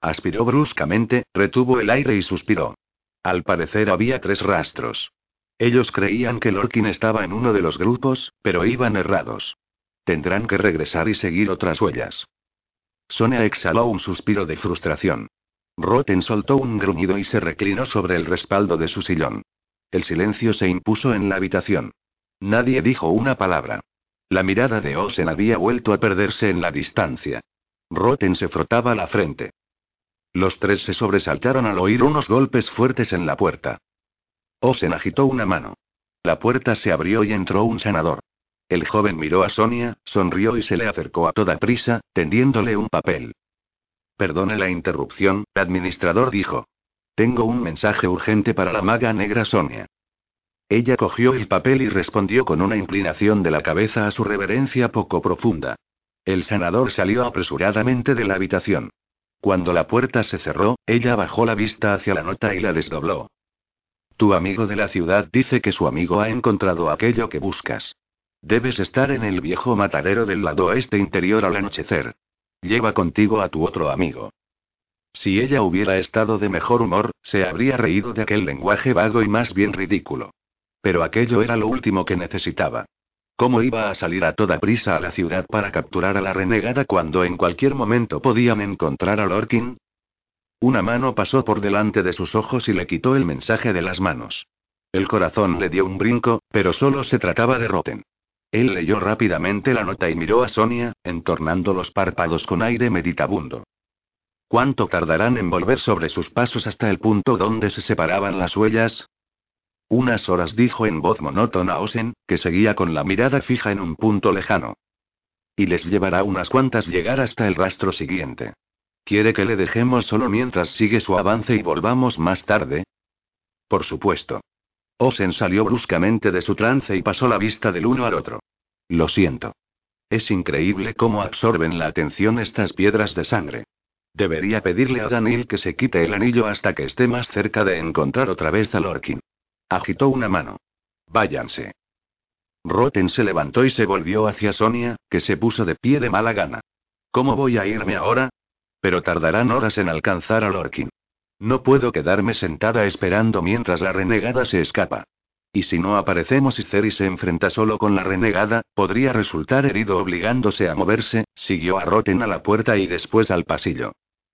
A: Aspiró bruscamente, retuvo el aire y suspiró. Al parecer había tres rastros. Ellos creían que Lorkin estaba en uno de los grupos, pero iban errados. Tendrán que regresar y seguir otras huellas. Sonia exhaló un suspiro de frustración. Roten soltó un gruñido y se reclinó sobre el respaldo de su sillón. El silencio se impuso en la habitación. Nadie dijo una palabra. La mirada de Osen había vuelto a perderse en la distancia. Roten se frotaba la frente. Los tres se sobresaltaron al oír unos golpes fuertes en la puerta. Osen agitó una mano. La puerta se abrió y entró un sanador. El joven miró a Sonia, sonrió y se le acercó a toda prisa, tendiéndole un papel. Perdone la interrupción, administrador dijo. Tengo un mensaje urgente para la maga negra Sonia. Ella cogió el papel y respondió con una inclinación de la cabeza a su reverencia poco profunda. El sanador salió apresuradamente de la habitación. Cuando la puerta se cerró, ella bajó la vista hacia la nota y la desdobló. Tu amigo de la ciudad dice que su amigo ha encontrado aquello que buscas. Debes estar en el viejo matadero del lado oeste interior al anochecer. Lleva contigo a tu otro amigo. Si ella hubiera estado de mejor humor, se habría reído de aquel lenguaje vago y más bien ridículo. Pero aquello era lo último que necesitaba. ¿Cómo iba a salir a toda prisa a la ciudad para capturar a la renegada cuando en cualquier momento podían encontrar a Lorkin? Una mano pasó por delante de sus ojos y le quitó el mensaje de las manos. El corazón le dio un brinco, pero solo se trataba de Roten. Él leyó rápidamente la nota y miró a Sonia, entornando los párpados con aire meditabundo. ¿Cuánto tardarán en volver sobre sus pasos hasta el punto donde se separaban las huellas? Unas horas dijo en voz monótona Osen, que seguía con la mirada fija en un punto lejano. Y les llevará unas cuantas llegar hasta el rastro siguiente. ¿Quiere que le dejemos solo mientras sigue su avance y volvamos más tarde? Por supuesto. Osen salió bruscamente de su trance y pasó la vista del uno al otro. Lo siento. Es increíble cómo absorben la atención estas piedras de sangre. Debería pedirle a Daniel que se quite el anillo hasta que esté más cerca de encontrar otra vez a Lorkin. Agitó una mano. Váyanse. Roten se levantó y se volvió hacia Sonia, que se puso de pie de mala gana. ¿Cómo voy a irme ahora? Pero tardarán horas en alcanzar a Lorkin. No puedo quedarme sentada esperando mientras la renegada se escapa. Y si no aparecemos y Ceri se enfrenta solo con la renegada, podría resultar herido obligándose a moverse, siguió a Roten a la puerta y después al pasillo.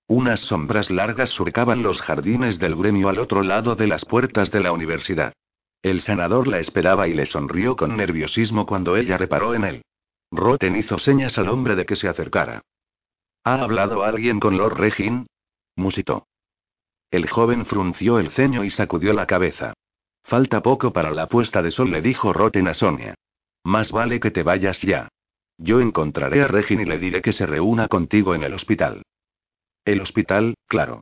A: Unas sombras largas surcaban los jardines del gremio al otro lado de las puertas de la universidad. El senador la esperaba y le sonrió con nerviosismo cuando ella reparó en él. Roten hizo señas al hombre de que se acercara. ¿Ha hablado alguien con Lord Regin? musitó. El joven frunció el ceño y sacudió la cabeza. Falta poco para la puesta de sol, le dijo Roten a Sonia. Más vale que te vayas ya. Yo encontraré a Regin y le diré que se reúna contigo en el hospital. El hospital, claro.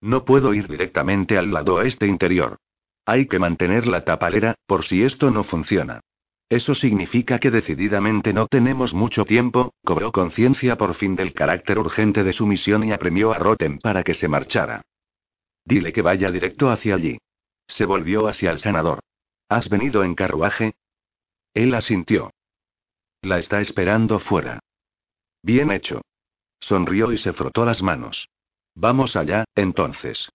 A: No puedo ir directamente al lado oeste interior. Hay que mantener la tapalera, por si esto no funciona. Eso significa que decididamente no tenemos mucho tiempo, cobró conciencia por fin del carácter urgente de su misión y apremió a Roten para que se marchara. Dile que vaya directo hacia allí. Se volvió hacia el sanador. ¿Has venido en carruaje? Él asintió. La está esperando fuera. Bien hecho. Sonrió y se frotó las manos. Vamos allá, entonces.